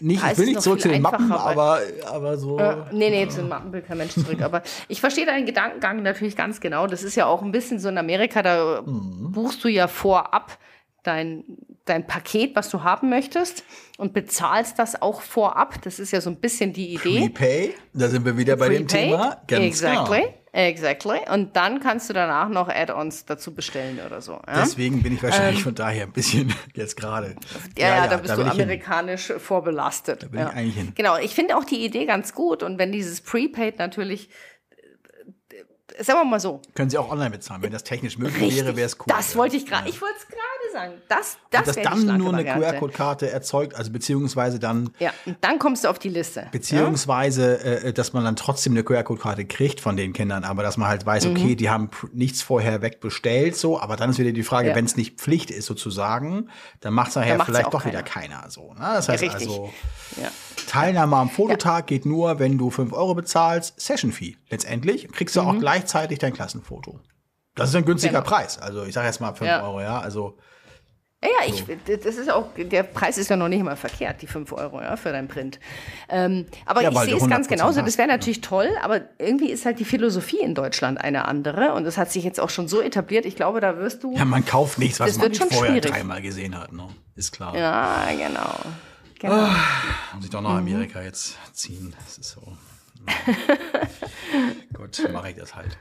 nicht, ich will nicht zurück zu den Mappen, aber, aber so. Äh, nee, nee, zu den Mappen will kein Mensch zurück. Aber ich verstehe deinen Gedankengang natürlich ganz genau. Das ist ja auch ein bisschen so in Amerika, da Mhm. buchst du ja vorab dein, dein Paket, was du haben möchtest und bezahlst das auch vorab. Das ist ja so ein bisschen die Idee. Prepay, da sind wir wieder bei dem. Thema. Ganz exactly, genau. Exactly. Und dann kannst du danach noch Add-ons dazu bestellen oder so. Ja? Deswegen bin ich wahrscheinlich von daher ein bisschen jetzt gerade. Ähm, Ja, ja, da bist du will ich hin. amerikanisch vorbelastet. Da will ich eigentlich hin. Genau, ich finde auch die Idee ganz gut. Und wenn dieses Prepaid natürlich, sagen wir mal so, Können Sie auch online bezahlen. Wenn das technisch möglich wäre, wäre es cool. das wollte ich gerade, ich wollte es gerade sagen. Das, das, dass wäre die dann nur eine. QR-Code-Karte erzeugt, also beziehungsweise dann Ja, und dann kommst du auf die Liste. Beziehungsweise, äh, dass man dann trotzdem eine QR-Code-Karte kriegt von den Kindern, aber dass man halt weiß, Mhm. okay, die haben nichts vorher wegbestellt, so, aber dann ist wieder die Frage, Ja. wenn es nicht Pflicht ist sozusagen, dann macht es nachher ja vielleicht doch wieder keiner. keiner so. Ne? Das heißt richtig. also, Ja. Teilnahme am Fototag geht nur, wenn du 5 Euro bezahlst, Session-Fee. Letztendlich kriegst du auch gleichzeitig dein Klassenfoto. Das ist ein günstiger Mhm. Genau. Preis. Also ich sage jetzt mal 5 Ja. Euro, ja. Also Ja, ja, ich, das ist auch, der Preis ist ja noch nicht mal verkehrt, die 5 Euro ja, für dein Print. Ähm, aber Ja, ich sehe es ganz 100% genauso. Das wäre natürlich toll, aber irgendwie ist halt die Philosophie in Deutschland eine andere. Und das hat sich jetzt auch schon so etabliert. Ich glaube, da wirst du. ja, man kauft nichts, was man vorher schwierig. dreimal gesehen hat. Ne? Ist klar. Ja, genau. Genau. Muss ich doch nach Mhm. Amerika jetzt ziehen. Das ist so. Gut, mache ich das halt.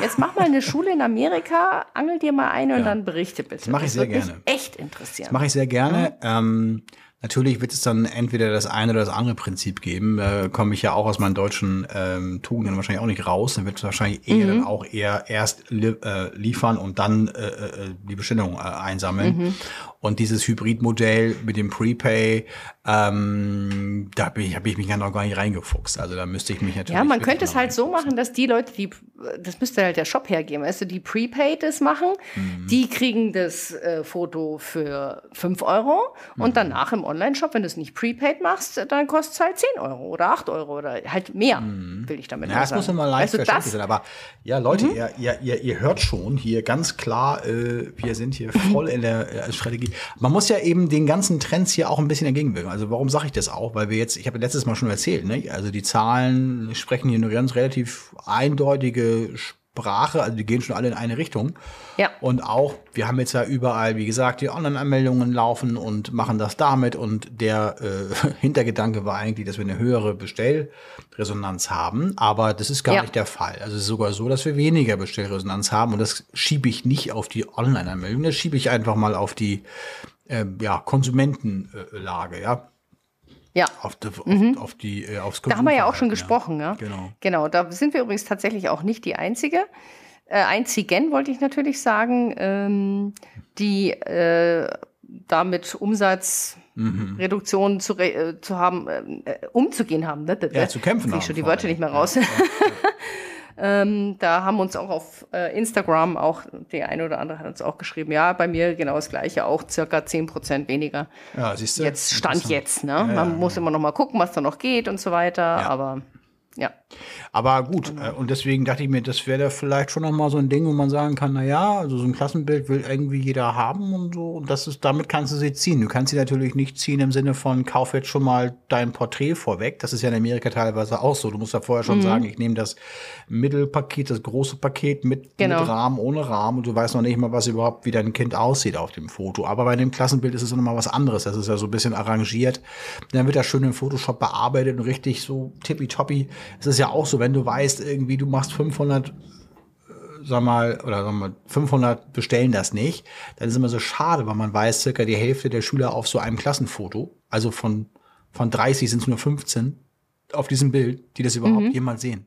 Jetzt mach mal eine Schule in Amerika, angel dir mal ein und dann berichte bitte. Das mache ich sehr wird mich gerne. echt interessieren. Mache ich sehr gerne. Ähm, Natürlich wird es dann entweder das eine oder das andere Prinzip geben. Da komme ich ja auch aus meinen deutschen ähm, Tugenden wahrscheinlich auch nicht raus. Dann wird es wahrscheinlich eher dann auch eher erst li äh, liefern und dann äh, äh, die Bestellung äh, einsammeln. Und dieses Hybridmodell mit dem Prepay, ähm, da habe ich, hab ich mich ja noch gar nicht reingefuchst. Also da müsste ich mich natürlich. Ja, man könnte es halt so machen, dass die Leute, die, das müsste halt der Shop hergeben, weißt du, die Prepaid das machen, Mhm. die kriegen das äh, Foto für 5 Euro Mhm. und danach im Online-Shop, wenn du es nicht Prepaid machst, dann kostet es halt 10 Euro oder 8 Euro oder halt mehr, will ich damit Mhm. Ja, nur das sagen. muss immer leicht du, verständlich sein. Aber ja, Leute, ihr, ihr, ihr, ihr hört schon hier ganz klar, äh, wir sind hier voll in der äh, Strategie. Man muss ja eben den ganzen Trends hier auch ein bisschen entgegenwirken. Also warum sage ich das auch? Weil wir jetzt, ich habe letztes Mal schon erzählt, ne? also die Zahlen sprechen hier eine ganz relativ eindeutige Sprache, also die gehen schon alle in eine Richtung. Ja. Und auch, wir haben jetzt ja überall, wie gesagt, die Online-Anmeldungen laufen und machen das damit. Und der äh, Hintergedanke war eigentlich, dass wir eine höhere Bestellresonanz haben. Aber das ist gar Ja. nicht der Fall. Also es ist sogar so, dass wir weniger Bestellresonanz haben. Und das schiebe ich nicht auf die Online-Anmeldung. Das schiebe ich einfach mal auf die äh, ja, Konsumentenlage, ja. Ja. Auf die, auf, auf die, äh, aufs Da haben wir ja auch schon gesprochen, ja. Genau. Genau, da sind wir übrigens tatsächlich auch nicht die Einzige. Äh, einzigen wollte ich natürlich sagen, ähm, die äh, damit Umsatzreduktionen zu, re- äh, zu haben, äh, umzugehen haben. Ne? Ja, zu kämpfen ich haben schon die Wörter nicht mehr Ja, raus. ja, ähm, da haben uns auch auf äh, Instagram auch, der eine oder andere hat uns auch geschrieben, ja, bei mir genau das Gleiche, auch circa 10 Prozent weniger. Ja, siehst du? Jetzt Stand jetzt, ne? Ja, Man ja, muss immer noch mal gucken, was da noch geht und so weiter, aber ja. Aber gut, äh, und deswegen dachte ich mir, das wäre da vielleicht schon noch mal so ein Ding, wo man sagen kann, na ja, also so ein Klassenbild will irgendwie jeder haben und so. Und das ist, damit kannst du sie ziehen. Du kannst sie natürlich nicht ziehen im Sinne von, kauf jetzt schon mal dein Porträt vorweg. Das ist ja in Amerika teilweise auch so. Du musst ja vorher Mhm. schon sagen, ich nehme das Mittelpaket, das große Paket mit, Genau. mit Rahmen, ohne Rahmen. Und du weißt noch nicht mal, was überhaupt, wie dein Kind aussieht auf dem Foto. Aber bei dem Klassenbild ist es noch mal was anderes. Das ist ja so ein bisschen arrangiert. Dann wird das schön in Photoshop bearbeitet und richtig so tippitoppi. Es ist ja auch so, wenn du weißt, irgendwie du machst 500 äh, sag mal, oder sag mal, 500 bestellen das nicht, dann ist es immer so schade, weil man weiß, circa die Hälfte der Schüler auf so einem Klassenfoto, also von, von 30 sind es nur 15 auf diesem Bild, die das überhaupt jemals sehen.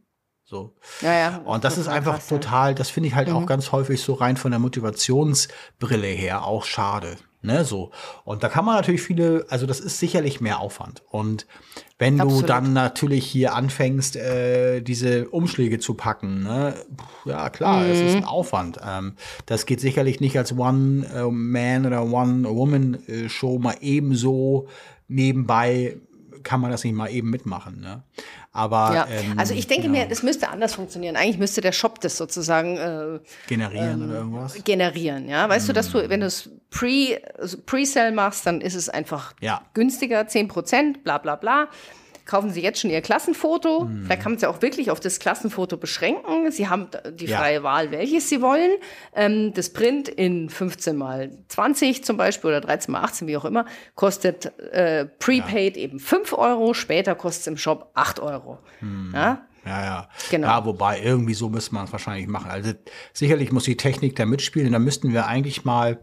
So. Ja, ja. Und das ist Total einfach krass, total, das finde ich halt auch ganz häufig so rein von der Motivationsbrille her auch schade. Ne, so. Und da kann man natürlich viele, also das ist sicherlich mehr Aufwand. Und wenn du Absolut. dann natürlich hier anfängst, äh, diese Umschläge zu packen, ne, ja klar, es ist ein Mhm. Aufwand. Ähm, das geht sicherlich nicht als One-Man- oder One-Woman-Show mal ebenso nebenbei kann man das nicht mal eben mitmachen. Ne? Aber Ja, ähm, also ich denke ja, mir, das müsste anders funktionieren. Eigentlich müsste der Shop das sozusagen äh, generieren ähm, oder irgendwas. generieren. Ja, weißt du, dass du, wenn du es Pre, also Pre-Sale machst, dann ist es einfach Ja. günstiger, 10 Prozent, bla bla bla. Kaufen Sie jetzt schon Ihr Klassenfoto. Mhm. Da kann man es ja auch wirklich auf das Klassenfoto beschränken. Sie haben die Ja. freie Wahl, welches Sie wollen. Ähm, das Print in 15 mal 20 zum Beispiel oder 13 mal 18, wie auch immer, kostet äh, Prepaid eben 5 Euro. Später kostet es im Shop 8 Euro. Ja? Ja, ja. Genau. Ja, wobei irgendwie so müsste man es wahrscheinlich machen. Also sicherlich muss die Technik da mitspielen. Da müssten wir eigentlich mal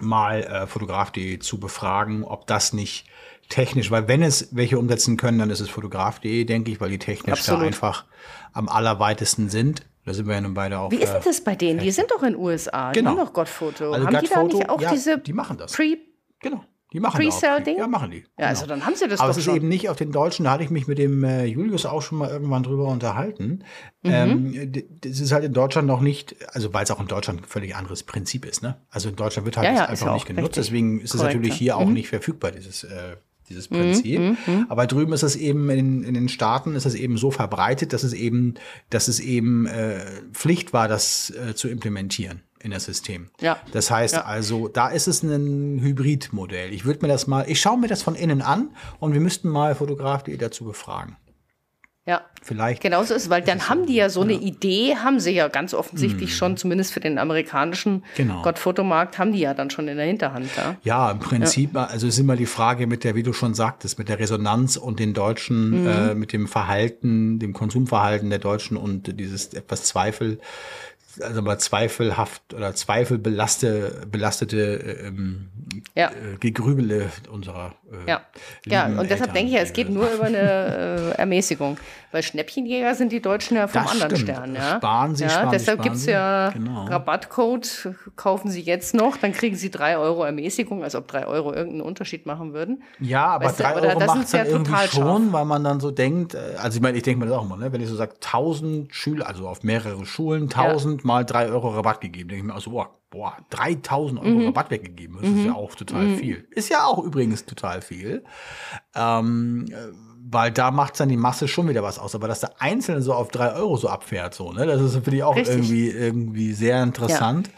mal äh, Fotograf.de zu befragen, ob das nicht technisch, weil wenn es welche umsetzen können, dann ist es Fotograf.de, denke ich, weil die technisch Absolut. da einfach am allerweitesten sind. Da sind wir ja nun beide auch. Wie ist äh, denn das bei denen? Die sind doch in den USA. Die Genau. haben doch Gottfoto. Also haben die da nicht auch ja, diese die machen das. Pre Genau. Die machen Pre-Sale-Ding? Ja, machen die. Ja, also dann haben sie das Aber doch es ist schon. eben nicht auf den Deutschen, da hatte ich mich mit dem äh, Julius auch schon mal irgendwann drüber unterhalten. Mhm. Ähm, das ist halt in Deutschland noch nicht, also weil es auch in Deutschland ein völlig anderes Prinzip ist. Ne? Also in Deutschland wird halt Ja, das ja, einfach nicht genutzt, richtig. deswegen ist es Korrekt, natürlich ja. hier Mhm. auch nicht verfügbar, dieses, äh, dieses Prinzip. Aber drüben ist es eben in, in den Staaten ist es eben so verbreitet, dass es eben, dass es eben äh, Pflicht war, das äh, zu implementieren in das System. Ja. Das heißt Ja. also, da ist es ein Hybridmodell. Ich würde mir das mal, ich schaue mir das von innen an und wir müssten mal Fotograf.de dazu befragen. Ja. Vielleicht. Genauso ist, weil dann haben die ja so eine Idee, haben sie ja ganz offensichtlich schon, zumindest für den amerikanischen Mhm. Genau. Gottfotomarkt, haben die ja dann schon in der Hinterhand. Ja? Ja, im Prinzip, also ist immer die Frage mit der, wie du schon sagtest, mit der Resonanz und den Deutschen, äh, mit dem Verhalten, dem Konsumverhalten der Deutschen und dieses etwas Zweifel, also mal zweifelhaft oder zweifelbelastete belastete ähm, Ja. äh, Gegrübele unserer äh, Ja, ja und deshalb Eltern, denke ich ja, es geht wir- nur über eine äh, Ermäßigung. Weil Schnäppchenjäger sind die Deutschen ja vom Das anderen stimmt. Stern. Ja? Sparen Sie, ja, sparen Deshalb gibt es ja Genau. Rabattcode, kaufen Sie jetzt noch, dann kriegen Sie drei Euro Ermäßigung, als ob drei Euro irgendeinen Unterschied machen würden. Ja, aber Weißt du, drei da- Euro macht es dann ja irgendwie total schon, weil man dann so denkt, äh, also ich meine, ich denke mir das auch immer, ne? wenn ich so sage, 1000 Schüler, also auf mehrere Schulen, 1000 mal drei Euro Rabatt gegeben, denke ich mir, also boah, boah 3000 Euro Mhm. Rabatt weggegeben, das ist ja auch total viel. Ist ja auch übrigens total viel. Ähm, äh, weil da macht dann die Masse schon wieder was aus. Aber dass der Einzelne so auf drei Euro so abfährt, so, ne? Das ist, finde ich, auch Richtig. irgendwie, irgendwie sehr interessant.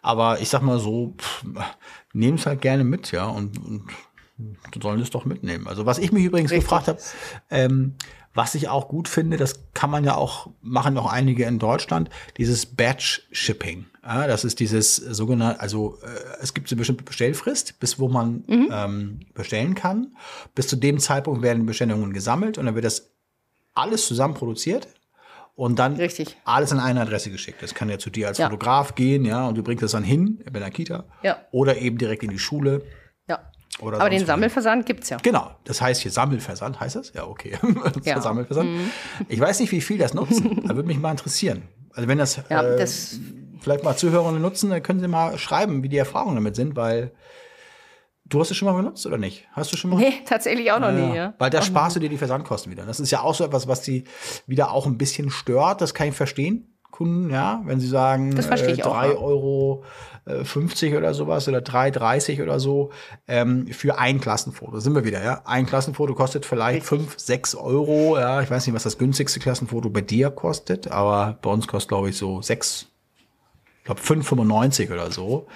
Aber ich sag mal so, nehmen es halt gerne mit, ja, und, und sollen es doch mitnehmen. Also was ich mich übrigens Richtig. gefragt habe, ähm, was ich auch gut finde, das kann man ja auch, machen auch einige in Deutschland, dieses Batch-Shipping. Ja, das ist dieses sogenannte, also äh, es gibt eine bestimmte Bestellfrist, bis wo man ähm, bestellen kann. Bis zu dem Zeitpunkt werden Bestellungen gesammelt und dann wird das alles zusammen produziert und dann Richtig. alles an eine Adresse geschickt. Das kann ja zu dir als Ja. Fotograf gehen, ja, und du bringst das dann hin, bei der Kita. Ja. Oder eben direkt in die Schule. Oder Aber den. Sammelversand gibt es ja. Genau, das heißt hier Sammelversand, heißt das? Ja, okay. Ja. Mhm. Sammelversand. Ich weiß nicht, wie viel das nutzen, aber würde mich mal interessieren. Also wenn das, Ja, äh, das vielleicht mal Zuhörer nutzen, dann können sie mal schreiben, wie die Erfahrungen damit sind, weil du hast es schon mal benutzt oder nicht? Hast du schon mal? Nee, tatsächlich auch noch Ja, nie, ja. Weil da sparst du dir die Versandkosten wieder. Das ist ja auch so etwas, was die wieder auch ein bisschen stört. Das kann ich verstehen. Kunden, ja, wenn sie sagen, Das verstehe äh, ich auch, 3 ja. Euro äh, 50 oder sowas oder 3,30 oder so ähm, für ein Klassenfoto. Da sind wir wieder, ja. Ein Klassenfoto kostet vielleicht Richtig. 5, 6 Euro. Ja, ich weiß nicht, was das günstigste Klassenfoto bei dir kostet, aber bei uns kostet, glaube ich, so 6, ich glaube 5,95 oder so.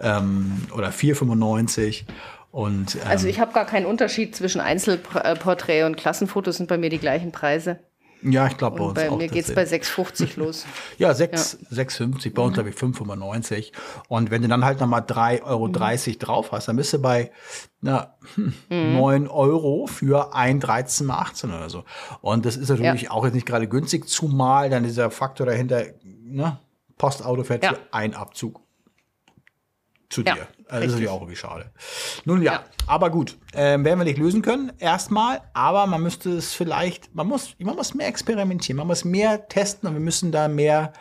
Ähm, oder 4,95. Und ähm, Also ich habe gar keinen Unterschied zwischen Einzelporträt und Klassenfotos, sind bei mir die gleichen Preise. Ja, ich glaube bei uns bei auch mir geht es bei 6,50 los. Ja, 6, 6,50, bei uns glaube ich 5,95. Und wenn du dann halt nochmal 3,30 Euro drauf hast, dann bist du bei na, hm, 9 Euro für ein 13 mal 18 oder so. Und das ist natürlich Ja. auch jetzt nicht gerade günstig, zumal dann dieser Faktor dahinter, ne, Postauto fährt Ja. für einen Abzug zu Ja, dir. Also das ist natürlich auch irgendwie schade. Nun ja, Ja. aber gut, ähm, werden wir nicht lösen können, erstmal, aber man müsste es vielleicht, man muss, man muss mehr experimentieren, man muss mehr testen und wir müssen da mehr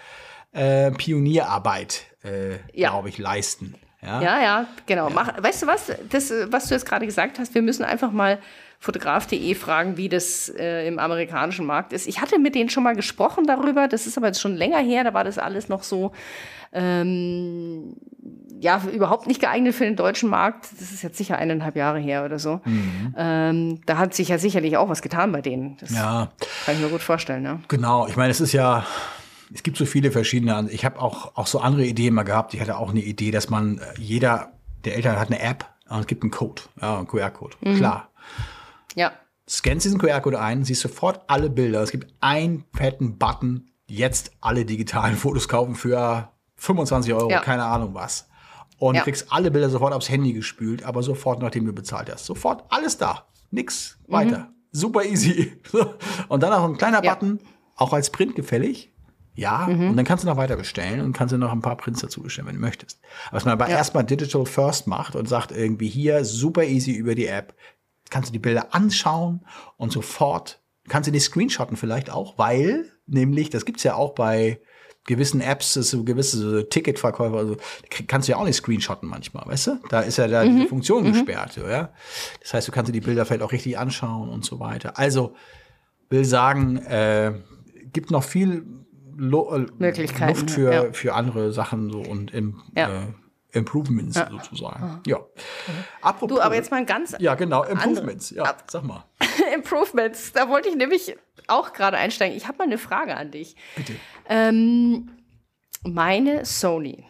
äh, Pionierarbeit, äh, Ja. glaube ich, leisten. Ja, Ja, ja, genau. Mach, weißt du was? Das, was du jetzt gerade gesagt hast, wir müssen einfach mal fotograf.de fragen, wie das äh, im amerikanischen Markt ist. Ich hatte mit denen schon mal gesprochen darüber, das ist aber jetzt schon länger her, da war das alles noch so, ähm, ja, überhaupt nicht geeignet für den deutschen Markt. Das ist jetzt sicher eineinhalb Jahre her oder so. Ähm, da hat sich ja sicherlich auch was getan bei denen. Das ja. kann ich mir gut vorstellen, ja. Genau, ich meine, es ist ja, es gibt so viele verschiedene, ich habe auch, auch so andere Ideen mal gehabt. Ich hatte auch eine Idee, dass man, äh, jeder der Eltern hat eine App und es gibt einen Code, ja, einen QR-Code. Klar. Ja, Scannst diesen QR-Code ein, siehst sofort alle Bilder. Es gibt einen fetten Button, jetzt alle digitalen Fotos kaufen für 25 Euro, Ja. keine Ahnung was. Und Ja. kriegst alle Bilder sofort aufs Handy gespült, aber sofort, nachdem du bezahlt hast. Sofort alles da. Nix weiter. Super easy. Und dann noch ein kleiner Mhm. Ja. Button, auch als Print gefällig. Ja, Mhm. und dann kannst du noch weiter bestellen und kannst dir noch ein paar Prints dazu bestellen, wenn du möchtest. Aber was man aber erstmal Digital First macht und sagt irgendwie hier super easy über die App, kannst du die Bilder anschauen und sofort kannst du die screenshotten vielleicht auch, weil nämlich, das gibt's ja auch bei gewissen Apps, so gewisse so Ticketverkäufer, also kannst du ja auch nicht screenshotten manchmal, weißt du? Da ist ja da Mhm. die Funktion gesperrt, so, ja. Das heißt, du kannst dir die Bilder vielleicht auch richtig anschauen und so weiter. Also will sagen, äh, gibt noch viel Lo äh, Luft für, ja. für andere Sachen so und im, Ja. äh, Improvements sozusagen. Ja. Apropos. du, aber jetzt mal ein ganz Ja, genau, Improvements. Ja, Ab- sag mal. Improvements. Da wollte ich nämlich auch gerade einsteigen. Ich habe mal eine Frage an dich. Bitte. Ähm, meine Sony,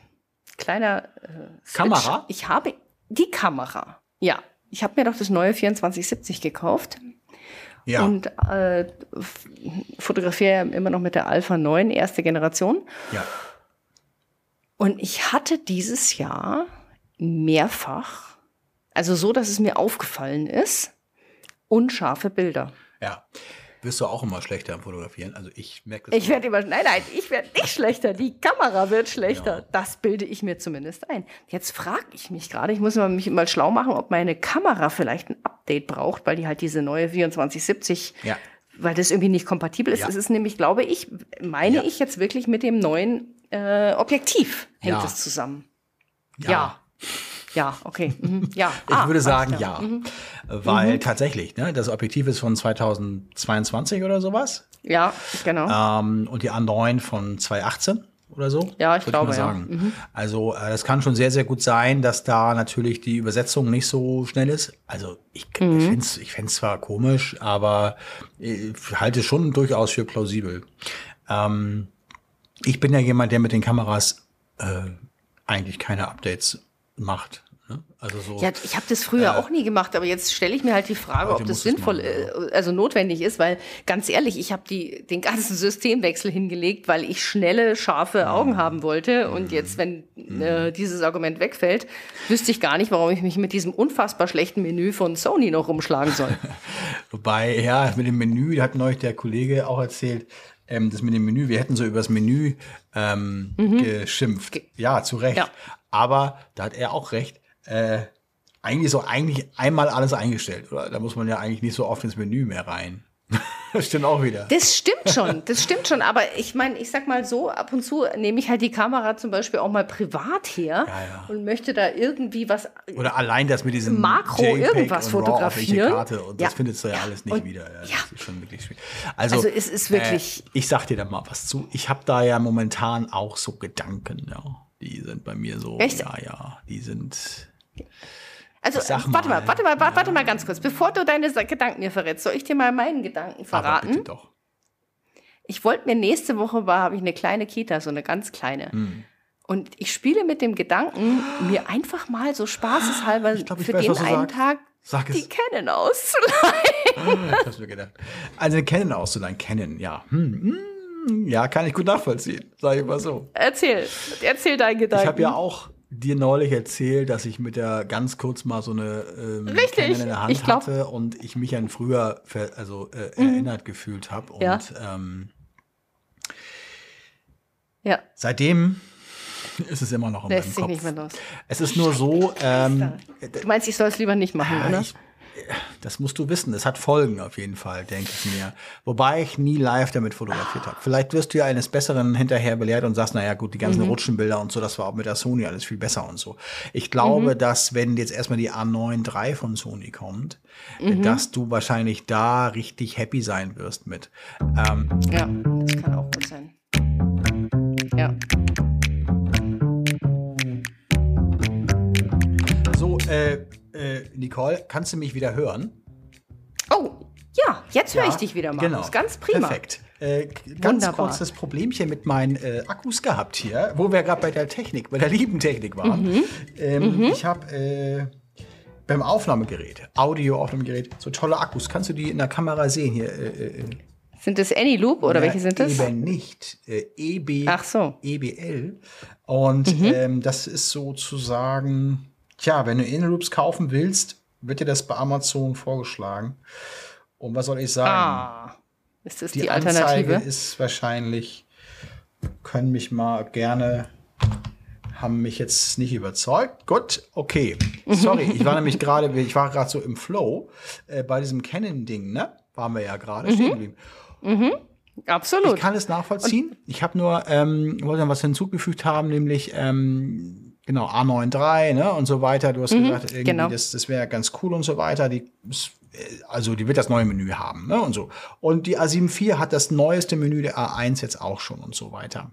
kleiner äh. Kamera? Ich habe die Kamera. Ja, ich habe mir doch das neue 2470 gekauft Ja. und äh, fotografiere immer noch mit der Alpha 9, erste Generation. ja. Und ich hatte dieses Jahr mehrfach, also so, dass es mir aufgefallen ist, unscharfe Bilder. Ja. wirst du auch immer schlechter im Fotografieren. Also ich merke das. Ich werde immer, nein, nein, ich werde nicht schlechter. Die Kamera wird schlechter. Ja. Das bilde ich mir zumindest ein. Jetzt frage ich mich gerade, ich muss mal mich mal schlau machen, ob meine Kamera vielleicht ein Update braucht, weil die halt diese neue 2470 ja weil das irgendwie nicht kompatibel ist. Ja. Es ist nämlich, glaube ich, meine ja. ich jetzt wirklich mit dem neuen äh, Objektiv hängt ja. es zusammen. Ja. ja. Ja, okay. Mhm. Ja. Ich ah, würde sagen ja. Mhm. Weil mhm. tatsächlich, ne, das Objektiv ist von 2022 oder sowas. Ja, genau. Ähm, und die A9 von 2018 oder so. Ja, ich glaube, ich ja. Mhm. Also äh, es kann schon sehr, sehr gut sein, dass da natürlich die Übersetzung nicht so schnell ist. Also ich, mhm. ich finde es ich find's zwar komisch, aber ich halte es schon durchaus für plausibel. Ähm, ich bin ja jemand, der mit den Kameras äh, eigentlich keine Updates macht. Ne? Also so, ja, ich habe das früher äh, auch nie gemacht, aber jetzt stelle ich mir halt die Frage, ob das sinnvoll, machen. Äh, also notwendig ist, weil ganz ehrlich, ich habe den ganzen Systemwechsel hingelegt, weil ich schnelle, scharfe Augen mhm. haben wollte. Und mhm. jetzt, wenn mhm. äh, dieses Argument wegfällt, wüsste ich gar nicht, warum ich mich mit diesem unfassbar schlechten Menü von Sony noch rumschlagen soll. Wobei, ja, mit dem Menü, hat neulich der Kollege auch erzählt, ähm, das mit dem Menü, wir hätten so übers Menü ähm, mhm. geschimpft. Ja, zu Recht. Ja. Aber da hat er auch recht. Äh, eigentlich so eigentlich einmal alles eingestellt, oder? Da muss man ja eigentlich nicht so oft ins Menü mehr rein. Das stimmt auch wieder. Das stimmt schon, das stimmt schon. Aber ich meine, ich sag mal so, ab und zu nehme ich halt die Kamera zum Beispiel auch mal privat her ja, ja. und möchte da irgendwie was. Oder allein das mit diesem Makro JPEG irgendwas fotografieren. Karte und das findest du ja, alles nicht und, wieder. Ja, das ist schon wirklich schwierig. Also, also es ist wirklich. Äh, ich sag dir da mal was zu. Ich habe da ja momentan auch so Gedanken, ja. Die sind bei mir so, Echt? ja, ja, die sind. Also, warte mal, warte mal, warte mal ganz kurz. Bevor du deine Gedanken mir verrätst, soll ich dir mal meinen Gedanken verraten? Aber bitte doch. Ich wollte mir nächste Woche war, habe ich eine kleine Kita, so eine ganz kleine. Hm. Und ich spiele mit dem Gedanken, mir einfach mal so spaßeshalber glaub, für weiß, den einen Tag Sag die Canon auszuleihen. Ah, ich hab's mir gedacht. Also eine Canon auszuleihen, Canon, ja. Hm, hm. Ja, kann ich gut nachvollziehen, sage ich mal so. Erzähl, erzähl deinen Gedanken. Ich habe ja auch dir neulich erzählt, dass ich mit der ganz kurz mal so eine ähm, Richtig. in der Hand ich glaub, hatte und ich mich an früher also äh, mhm. erinnert gefühlt habe und ja. Ähm, ja. seitdem ist es immer noch in Lässt meinem Kopf. Nicht mehr los. Es ist nur so. Ähm, du meinst, ich soll es lieber nicht machen, oder? Ich, das musst du wissen. Es hat Folgen auf jeden Fall, denke ich mir. Wobei ich nie live damit fotografiert habe. Vielleicht wirst du ja eines Besseren hinterher belehrt und sagst, naja, gut, die ganzen mhm. Rutschenbilder und so, das war auch mit der Sony alles viel besser und so. Ich glaube, mhm. dass wenn jetzt erstmal die A9 III von Sony kommt, mhm. dass du wahrscheinlich da richtig happy sein wirst mit. Ähm, ja, das kann auch gut sein. Ja. So, äh, äh, Nicole, kannst du mich wieder hören? Oh, ja, jetzt höre ich dich wieder mal. Genau. Ganz prima. Perfekt. Äh, ganz Wunderbar. kurz das Problemchen mit meinen äh, Akkus gehabt hier, wo wir gerade bei der Technik, bei der lieben Technik waren. Mhm. Ähm, mhm. Ich habe äh, beim Aufnahmegerät, Audio-Aufnahmegerät, so tolle Akkus. Kannst du die in der Kamera sehen hier? Äh, äh, sind das Anyloop oder welche sind das? Eben nicht. Äh, EB, Ach so. EBL. Und mhm. ähm, das ist sozusagen Tja, wenn du Inloops kaufen willst, wird dir das bei Amazon vorgeschlagen. Und was soll ich sagen? Ah, ist das die, die Alternative? Anzeige ist wahrscheinlich, können mich mal gerne, haben mich jetzt nicht überzeugt. Gut, okay. Sorry, ich war nämlich gerade, ich war gerade so im Flow äh, bei diesem Canon-Ding, ne? Waren wir ja gerade mhm. stehen geblieben. Mhm. Absolut. Ich kann es nachvollziehen. Und ich habe nur, ähm, wollte noch was hinzugefügt haben, nämlich ähm, Genau, A93, ne, und so weiter. Du hast mhm, gesagt, irgendwie, genau. das, das wäre ganz cool und so weiter. Die, also, die wird das neue Menü haben, ne, und so. Und die A7 IV hat das neueste Menü der A1 jetzt auch schon und so weiter.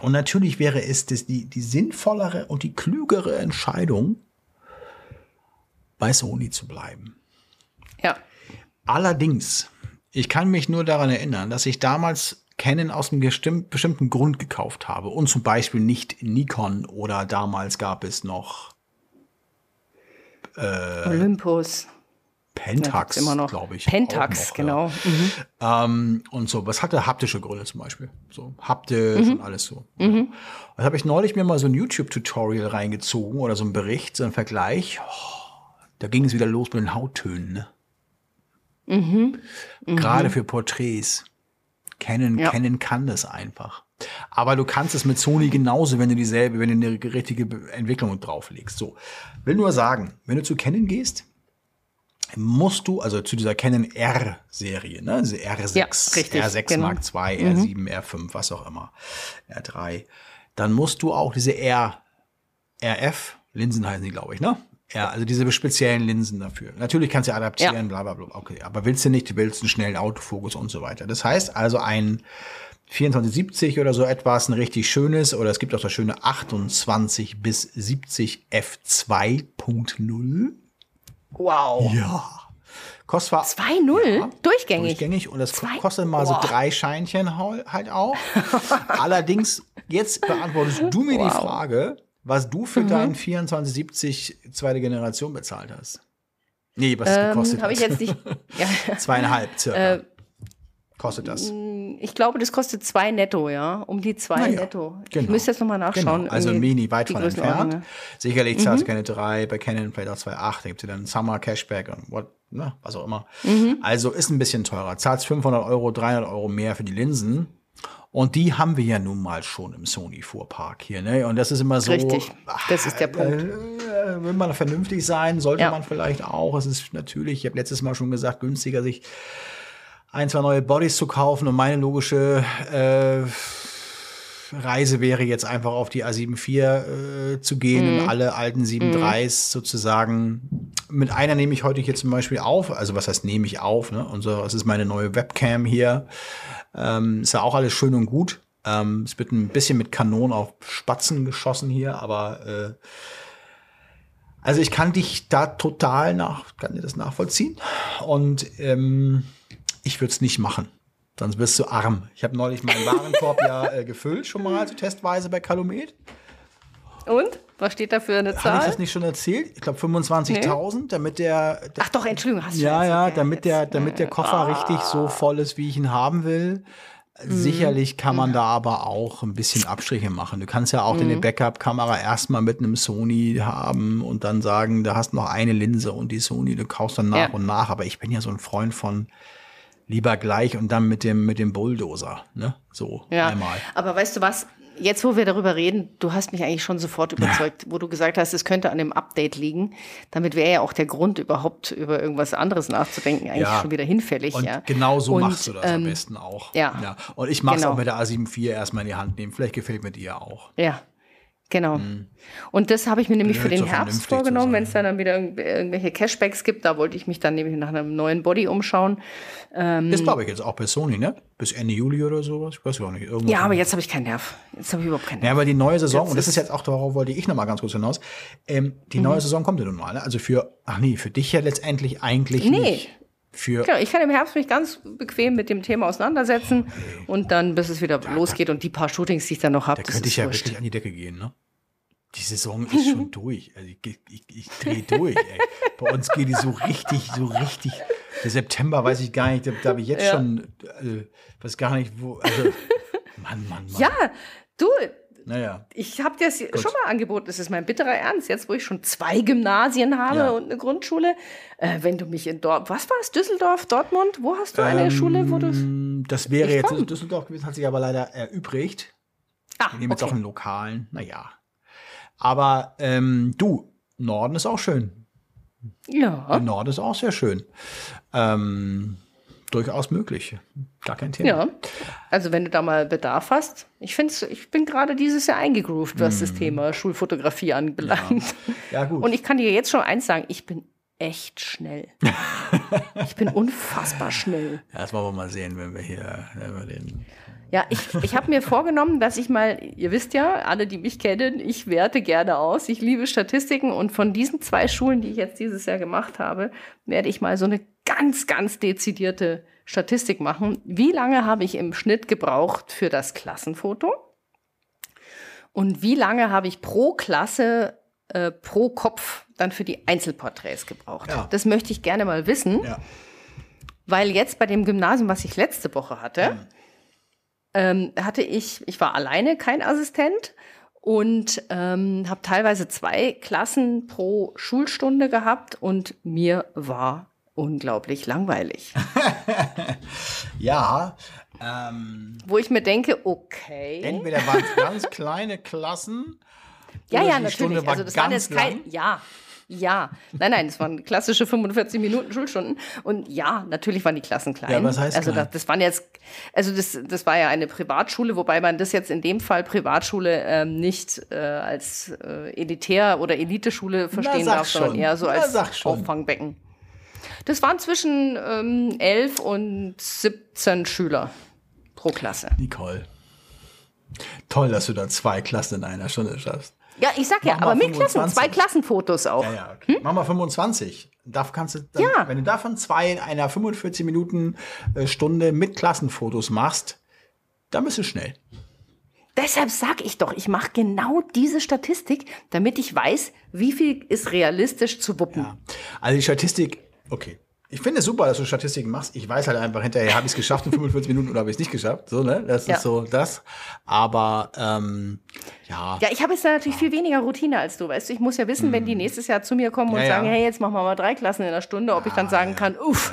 Und natürlich wäre es das, die, die sinnvollere und die klügere Entscheidung, bei Sony zu bleiben. Ja. Allerdings, ich kann mich nur daran erinnern, dass ich damals Canon aus einem bestimmten Grund gekauft habe und zum Beispiel nicht Nikon oder damals gab es noch äh, Olympus. Pentax, ja, glaube ich. Pentax, noch, genau. Ja. Mhm. Ähm, und so, was hatte haptische Gründe zum Beispiel? So haptisch mhm. und alles so. Mhm. Das habe ich neulich mir mal so ein YouTube-Tutorial reingezogen oder so ein Bericht, so ein Vergleich. Oh, da ging es wieder los mit den Hauttönen. Ne? Mhm. Gerade für Porträts. Canon, ja. Canon kann das einfach. Aber du kannst es mit Sony genauso, wenn du dieselbe, wenn du eine richtige Entwicklung drauflegst. So. Will nur sagen, wenn du zu Canon gehst, musst du, also zu dieser Canon R-Serie, ne, diese R6, ja, richtig, R6 genau. Mark II, R7, mhm. R5, was auch immer, R3, dann musst du auch diese R, RF, Linsen heißen die, glaube ich, ne? Ja, also diese speziellen Linsen dafür. Natürlich kannst du adaptieren, ja. bla bla bla. Okay, aber willst du nicht, du willst einen schnellen Autofokus und so weiter. Das heißt also ein 2470 oder so etwas, ein richtig schönes, oder es gibt auch das schöne 28 bis 70 F2.0. Wow. Ja. Kostet zwar 2-0? Ja, durchgängig. Durchgängig und das Zwei? kostet mal wow. so drei Scheinchen halt auch. Allerdings, jetzt beantwortest du mir wow. die Frage, was du für mhm. deinen 2470 zweite Generation bezahlt hast. Nee, was ähm, gekostet hat. ich jetzt nicht. Ja. Zweieinhalb circa. Äh, kostet das? Mm, ich glaube, das kostet zwei netto, ja. Um die zwei ja, netto. Genau. Ich müsste jetzt nochmal nachschauen. Genau. Also Mini weit von entfernt. Sicherlich zahlst du mhm. keine drei, bei Canon vielleicht auch 2,8. Da gibt es dann Summer Cashback und what, ne, was auch immer. Mhm. Also ist ein bisschen teurer. Zahlst 500 Euro, 300 Euro mehr für die Linsen. Und die haben wir ja nun mal schon im Sony-Fuhrpark hier. Ne? Und das ist immer so. Richtig, das ist der Punkt. Äh, will man vernünftig sein, sollte ja. man vielleicht auch. Es ist natürlich, ich habe letztes Mal schon gesagt, günstiger, sich ein, zwei neue Bodies zu kaufen. Und meine logische äh, Reise wäre jetzt einfach auf die A7 IV äh, zu gehen mhm. und alle alten 7.3s mhm. sozusagen. Mit einer nehme ich heute hier zum Beispiel auf. Also was heißt nehme ich auf? Ne? So, das ist meine neue Webcam hier. Ähm, ist ja auch alles schön und gut. Ähm, es wird ein bisschen mit Kanonen auf Spatzen geschossen hier, aber äh, also ich kann dich da total nach, kann dir das nachvollziehen. Und ähm, ich würde es nicht machen. Sonst wirst du arm. Ich habe neulich meinen Warenkorb ja äh, gefüllt, schon mal so testweise bei Calumet. Und? Was steht da für eine Zahl? Habe ich das nicht schon erzählt? Ich glaube 25.000, nee. damit der, der, Ach doch, Entschuldigung, hast du Ja, ja, damit der, damit der Koffer ah. richtig so voll ist, wie ich ihn haben will. Mhm. Sicherlich kann man da aber auch ein bisschen Abstriche machen. Du kannst ja auch mhm. deine Backup-Kamera erstmal mit einem Sony haben und dann sagen, du hast noch eine Linse und die Sony, du kaufst dann nach ja. und nach. Aber ich bin ja so ein Freund von lieber gleich und dann mit dem, mit dem Bulldozer, ne? So ja. einmal. Aber weißt du was? Jetzt, wo wir darüber reden, du hast mich eigentlich schon sofort überzeugt, ja. wo du gesagt hast, es könnte an dem Update liegen. Damit wäre ja auch der Grund, überhaupt über irgendwas anderes nachzudenken, eigentlich ja. schon wieder hinfällig. Und ja. genau so und, machst du das ähm, am besten auch. Ja. Und ich mache es genau. auch mit der A7 IV erstmal in die Hand nehmen. Vielleicht gefällt mir die ja auch. Ja, Genau. Mhm. Und das habe ich mir nämlich ja, für den Herbst vorgenommen, wenn es dann wieder irgendwelche Cashbacks gibt. Da wollte ich mich dann nämlich nach einem neuen Body umschauen. Ähm, das glaube ich jetzt auch bei Sony, ne? Bis Ende Juli oder sowas. Ich weiß gar nicht. Irgendwas ja, aber jetzt habe ich keinen Nerv. Jetzt habe ich überhaupt keinen Nerv. Ja, aber die neue Saison, und das ist jetzt auch, darauf wollte ich noch mal ganz kurz hinaus, ähm, die mhm. neue Saison kommt ja nun mal. Ne? Also für, ach nee, für dich ja letztendlich eigentlich nee. nicht. Für genau, ich kann im Herbst mich ganz bequem mit dem Thema auseinandersetzen oh, und dann, bis es wieder da losgeht und die paar Shootings, die ich dann noch habe, da könnte ich ja wurscht. wirklich an die Decke gehen, ne? Die Saison ist schon durch. Also ich, ich, ich drehe durch. Ey. Bei uns geht die so richtig, so richtig. Der September weiß ich gar nicht, da, da habe ich jetzt ja. schon, äh, weiß gar nicht, wo. Also, Mann, Mann, Mann. Ja, du, naja. Ich habe dir das Gut. schon mal angeboten. Das ist mein bitterer Ernst. Jetzt, wo ich schon zwei Gymnasien habe ja. und eine Grundschule. Äh, wenn du mich in Dortmund, was war es? Düsseldorf, Dortmund? Wo hast du eine ähm, Schule, wo du. Das wäre jetzt in Düsseldorf gewesen, hat sich aber leider erübrigt. Ah, Wir nehmen okay. jetzt auch einen lokalen. Naja. Aber ähm, du, Norden ist auch schön. Ja. Der Norden ist auch sehr schön. Ähm, durchaus möglich. Gar kein Thema. Ja, also wenn du da mal Bedarf hast. Ich finde ich bin gerade dieses Jahr eingegroovt, was mm. das Thema Schulfotografie anbelangt. Ja. ja, gut. Und ich kann dir jetzt schon eins sagen, ich bin echt schnell. ich bin unfassbar schnell. Ja, das wollen wir mal sehen, wenn wir hier wenn wir den ja, ich, ich habe mir vorgenommen, dass ich mal, ihr wisst ja, alle, die mich kennen, ich werte gerne aus. Ich liebe Statistiken und von diesen zwei Schulen, die ich jetzt dieses Jahr gemacht habe, werde ich mal so eine ganz, ganz dezidierte Statistik machen. Wie lange habe ich im Schnitt gebraucht für das Klassenfoto? Und wie lange habe ich pro Klasse, äh, pro Kopf dann für die Einzelporträts gebraucht? Ja. Das möchte ich gerne mal wissen. Ja. Weil jetzt bei dem Gymnasium, was ich letzte Woche hatte, mhm ähm, hatte ich, ich war alleine, kein Assistent und ähm, habe teilweise zwei Klassen pro Schulstunde gehabt und mir war unglaublich langweilig. Ja, ähm, Wo ich mir denke, okay. entweder waren es ganz kleine Klassen. Ja, ja, natürlich. Also das waren jetzt kein, lang. ja, ja. Nein, nein, das waren klassische 45 Minuten Schulstunden. Und ja, natürlich waren die Klassen klein. Ja, was heißt Also klein? das, das waren jetzt, also das, das war ja eine Privatschule, wobei man das jetzt in dem Fall Privatschule ähm, nicht äh, als äh, elitär oder Eliteschule verstehen sag darf, sondern schon. eher so Na, als. Auffangbecken. Das waren zwischen ähm, 11 und 17 Schüler pro Klasse. Nicole. Toll, dass du da zwei Klassen in einer Stunde schaffst. Ja, ich sag ja, Mach mal aber mit Klassen, 25. zwei Klassenfotos auch. Ja, ja, okay. Mach mal 25. Darf, kannst du dann, Hm? Ja. Wenn du davon zwei in einer 45 Minuten äh, Stunde mit Klassenfotos machst, dann bist du schnell. Deshalb sag ich doch, ich mache genau diese Statistik, damit ich weiß, wie viel ist realistisch zu wuppen. Ja. Also die Statistik, okay. Ich finde es super, dass du Statistiken machst. Ich weiß halt einfach hinterher, habe ich es geschafft in 45 Minuten oder habe ich es nicht geschafft. So, ne? Das Ja. ist so das. Aber ähm, ja. Ja, ich habe jetzt natürlich viel weniger Routine als du, weißt du. Ich muss ja wissen, wenn die nächstes Jahr zu mir kommen und. Ja, ja. sagen, hey, jetzt machen wir mal drei Klassen in einer Stunde, ob ich dann sagen kann, uff.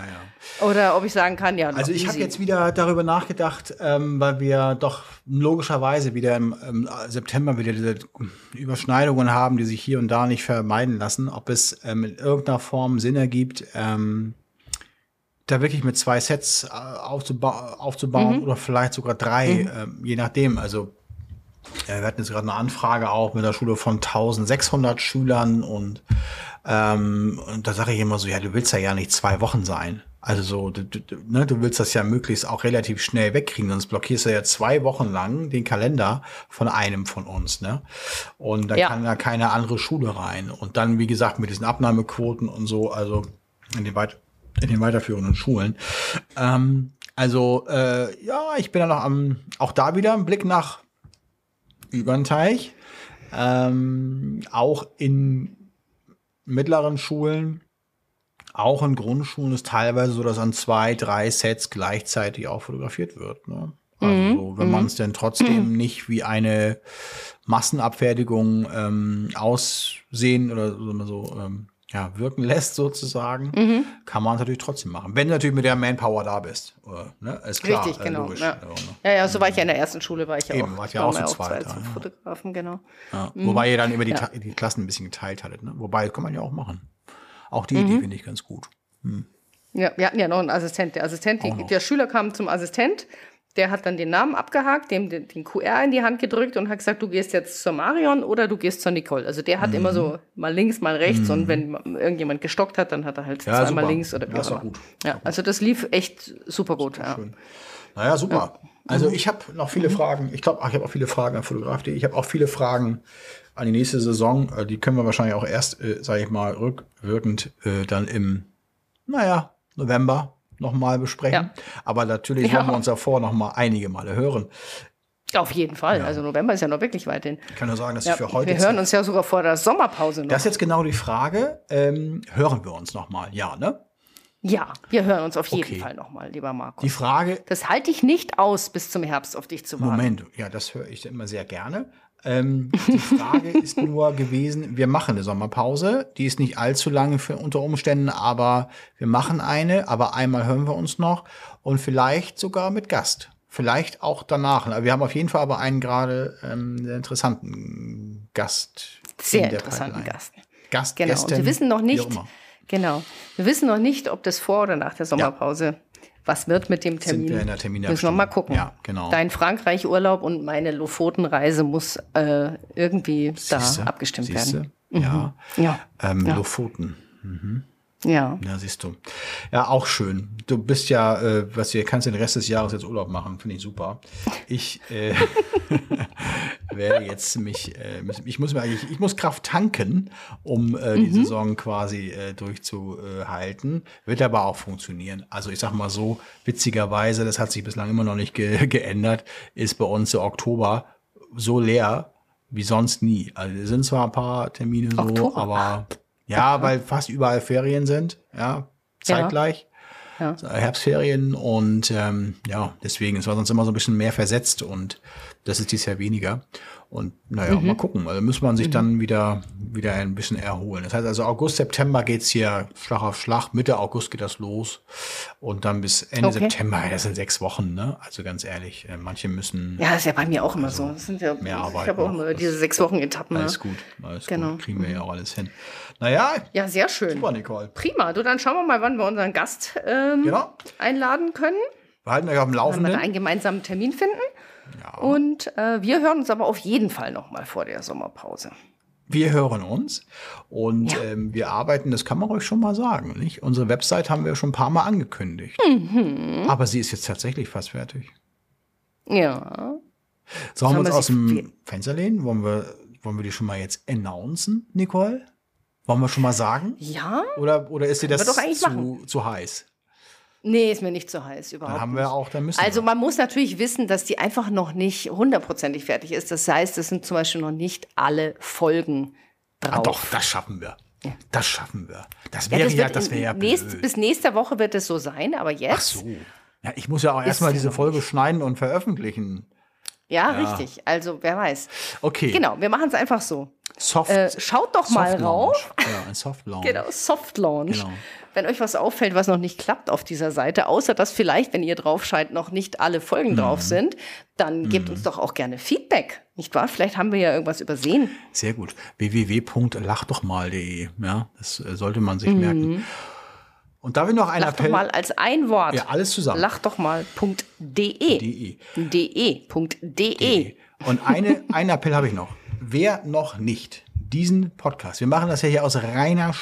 Oder ob ich sagen kann, ja. Also ich habe jetzt wieder darüber nachgedacht, ähm, weil wir doch logischerweise wieder im, im September wieder diese Überschneidungen haben, die sich hier und da nicht vermeiden lassen, ob es ähm, in irgendeiner Form Sinn ergibt, ähm, da wirklich mit zwei Sets äh, aufzuba aufzubauen Mhm. oder vielleicht sogar drei, ähm, je nachdem. Also äh, wir hatten jetzt gerade eine Anfrage auch mit einer Schule von 1600 Schülern und, ähm, und da sage ich immer so, ja, du willst ja ja nicht zwei Wochen sein. Also so, du, du, ne, du willst das ja möglichst auch relativ schnell wegkriegen, sonst blockierst du ja zwei Wochen lang den Kalender von einem von uns, ne? Und da Ja. kann da keine andere Schule rein. Und dann, wie gesagt, mit diesen Abnahmequoten und so, also in den, weit in den weiterführenden Schulen. Ähm, also, äh, ja, ich bin da noch am, auch da wieder ein Blick nach über den Teich. Ähm, auch in mittleren Schulen, auch in Grundschulen ist teilweise so, dass an zwei, drei Sets gleichzeitig auch fotografiert wird. Ne? Also so, wenn man es denn trotzdem nicht wie eine Massenabfertigung ähm, aussehen oder so, so ähm, ja, wirken lässt sozusagen, kann man es natürlich trotzdem machen. Wenn du natürlich mit der Manpower da bist. Oder, ne? Ist klar, Richtig, äh, genau. logisch. ja. Ja, ne? ja, ja, so war ich ja in der ersten Schule, war ich ja Eben, auch. wart ja waren auch zu zweit ja. Fotografen, genau. Ja, Wobei ihr dann über die, Ja. Die Klassen ein bisschen geteilt hattet. Ne? Wobei, kann man ja auch machen. Auch die Idee finde ich ganz gut. Ja, wir hatten ja noch einen Assistent. Der Assistent, die, der Schüler kam zum Assistent, der hat dann den Namen abgehakt, dem den, den QR in die Hand gedrückt und hat gesagt, du gehst jetzt zur Marion oder du gehst zur Nicole. Also der hat Mhm. immer so mal links, mal rechts und wenn irgendjemand gestockt hat, dann hat er halt Ja, zweimal super. links oder wie Ja, auch immer. gut. Ja, also das lief echt super gut. Ja. Schön. Naja, super. Also ich habe noch viele Fragen. Ich glaube, ich habe auch viele Fragen an Fotograf.de. Ich habe auch viele Fragen an die nächste Saison. Äh, Die können wir wahrscheinlich auch erst, äh, sage ich mal, rückwirkend äh, dann im, naja, November nochmal besprechen. Ja. Aber natürlich Ja. wollen wir uns davor noch mal einige Male hören. Auf jeden Fall. Also November ist ja noch wirklich weit hin. Ich kann nur sagen, dass Ja, ich für heute wir hören uns ja sogar vor der Sommerpause noch. Das ist jetzt genau die Frage. Ähm, hören wir uns nochmal? Ja, ne? ja, wir hören uns auf jeden Okay. Fall nochmal, lieber Marco. Die Frage, Das halte ich nicht aus, bis zum Herbst auf dich zu warten. Moment, ja, das höre ich immer sehr gerne. Ähm, die Frage ist nur gewesen, wir machen eine Sommerpause, die ist nicht allzu lange für, unter Umständen, aber wir machen eine, aber einmal hören wir uns noch und vielleicht sogar mit Gast. Vielleicht auch danach. Wir haben auf jeden Fall aber einen gerade ähm, interessanten Gast. Sehr in interessanten Pipeline. Gast. Gast, Genau. Gästin, und wir wissen noch nicht, genau. Wir wissen noch nicht, ob das vor oder nach der Sommerpause was wird mit dem Termin. wir in der Terminabstimmung. Müssen wir mal gucken. Ja, genau. Dein Frankreich-Urlaub und meine Lofoten-Reise muss äh, irgendwie Siehste? da abgestimmt Siehste? werden. Ja. Ja. Ähm, Ja. Lofoten. Ja. Ja, siehst du. Ja, auch schön. Du bist ja, äh, was du kannst den Rest des Jahres jetzt Urlaub machen, finde ich super. Ich äh, werde jetzt mich, äh, ich muss mir eigentlich, ich muss Kraft tanken, um äh, die Saison quasi äh, durchzuhalten. Wird aber auch funktionieren. Also ich sag mal so, witzigerweise, das hat sich bislang immer noch nicht ge geändert, ist bei uns der Oktober so leer wie sonst nie. Also es sind zwar ein paar Termine so, Oktober. aber ja, weil fast überall Ferien sind, ja, zeitgleich. Ja. Herbstferien und ähm, ja, deswegen, es war sonst immer so ein bisschen mehr versetzt und das ist dieses Jahr weniger. Und naja, Mhm. mal gucken. Also muss man sich dann wieder, wieder ein bisschen erholen. Das heißt also August, September geht's hier Schlag auf Schlag. Mitte August geht das los. Und dann bis Ende Okay. September, das sind sechs Wochen, ne? Also ganz ehrlich, äh, manche müssen Ja, ist ja bei mir auch immer so. Das sind ja, mehr Arbeit ich habe auch immer diese sechs Wochen Etappen. alles Ne? gut. Alles Genau. gut. Kriegen wir ja auch alles hin. Naja, Ja, sehr schön. super, Nicole. Prima. Du, dann schauen wir mal, wann wir unseren Gast ähm, Genau. einladen können. Wir halten euch auf dem Wenn wir da Laufenden. einen gemeinsamen Termin finden. Und äh, wir hören uns aber auf jeden Fall noch mal vor der Sommerpause. Wir hören uns und Ja. ähm, wir arbeiten, das kann man euch schon mal sagen. Nicht? Unsere Website haben wir schon ein paar Mal angekündigt. Mhm. Aber sie ist jetzt tatsächlich fast fertig. Ja. Sollen wir uns aus dem Fenster lehnen? Wollen wir, wollen wir die schon mal jetzt announcen, Nicole? Wollen wir schon mal sagen? Ja? Oder, oder ist dir das zu, machen. zu heiß? Nee, ist mir nicht zu heiß überhaupt. Dann haben wir auch, dann müssen Also wir. man muss natürlich wissen, dass die einfach noch nicht hundertprozentig fertig ist. Das heißt, es sind zum Beispiel noch nicht alle Folgen drauf. Ah, doch, das schaffen wir. Das schaffen wir. Das Ja, wäre das ja, das wäre ja nächst. Bis nächste Woche wird es so sein, aber jetzt. Ach so. Ja, ich muss ja auch erstmal ja diese Folge schneiden und veröffentlichen. Ja, richtig. Also wer weiß. Okay. Genau, wir machen es einfach so. Soft, Äh, schaut doch mal Soft rauf. Launch. Ja, ein Soft Launch. Genau, Soft Launch. Genau. Wenn euch was auffällt, was noch nicht klappt auf dieser Seite, außer dass vielleicht, wenn ihr drauf scheint, noch nicht alle Mhm. Folgen drauf sind, dann gebt uns doch auch gerne Feedback. Nicht wahr? Vielleicht haben wir ja irgendwas übersehen. Sehr gut. www.lachdochmal.de. Ja, das äh, sollte man sich Mhm. merken. Und da wir noch ein Lach doch Appell. mal als ein Wort. Ja, alles zusammen. Lach doch mal.de. De. de.de. Und eine, einen Appell habe ich noch. Wer noch nicht diesen Podcast, wir machen das ja hier aus reiner,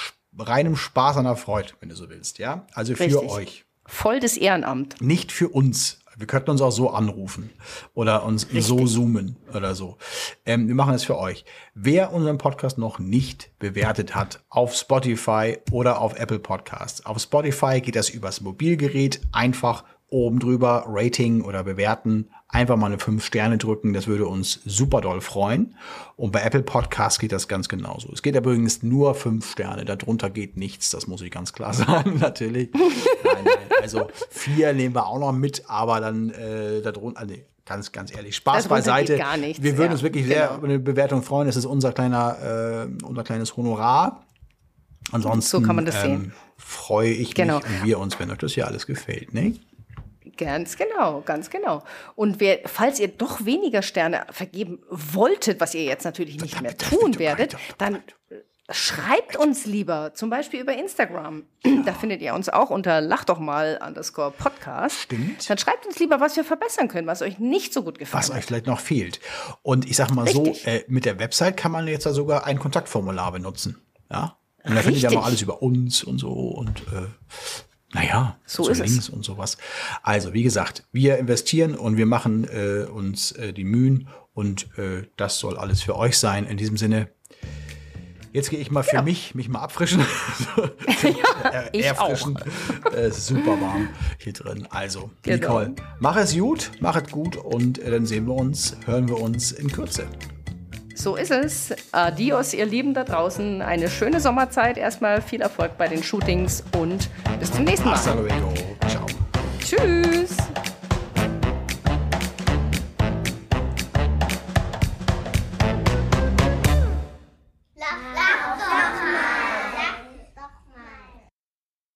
reinem Spaß an der Freude, wenn du so willst, ja? Also für Richtig. euch. Voll des Ehrenamt. Nicht für uns. Wir könnten uns auch so anrufen oder uns so zoomen oder so. Ähm, wir machen es für euch. Wer unseren Podcast noch nicht bewertet hat auf Spotify oder auf Apple Podcasts. Auf Spotify geht das übers Mobilgerät einfach oben drüber Rating oder bewerten. Einfach mal eine 5 Sterne drücken, das würde uns super doll freuen. Und bei Apple Podcasts geht das ganz genauso. Es geht übrigens nur 5 Sterne, darunter geht nichts, das muss ich ganz klar sagen, natürlich. nein, nein, also vier nehmen wir auch noch mit, aber dann äh, darunter, nee, ganz, ganz ehrlich, Spaß Darunter beiseite. geht gar nichts, wir würden ja, uns wirklich sehr genau. über eine Bewertung freuen. Das ist unser kleiner, äh, unser kleines Honorar. Ansonsten So kann man das ähm, sehen. freue ich Genau. mich und wir uns, wenn euch das hier alles gefällt. Ne? Ganz genau, ganz genau. Und wer, falls ihr doch weniger Sterne vergeben wolltet, was ihr jetzt natürlich nicht mehr tun werdet, dann schreibt uns lieber, zum Beispiel über Instagram. Da findet ihr uns auch unter lach doch mal underscore Podcast. Stimmt. Dann schreibt uns lieber, was wir verbessern können, was euch nicht so gut gefallen was euch vielleicht noch fehlt. Und ich sag mal Richtig. so, äh, mit der Website kann man jetzt da sogar ein Kontaktformular benutzen. Ja. Und da findet ihr mal alles über uns und so und äh, naja, So so ist es. Links und sowas. Also, wie gesagt, wir investieren und wir machen äh, uns äh, die Mühen und äh, das soll alles für euch sein. In diesem Sinne, jetzt gehe ich mal für mich, mich mal abfrischen. Er- ich erfrischen. Äh, Es ist super warm hier drin. Also, Genau. Nicole, mach es gut, mach es gut und äh, dann sehen wir uns, hören wir uns in Kürze. So ist es. Adios, ihr Lieben da draußen. Eine schöne Sommerzeit. Erstmal viel Erfolg bei den Shootings und bis zum nächsten Mal. Ciao. Tschüss.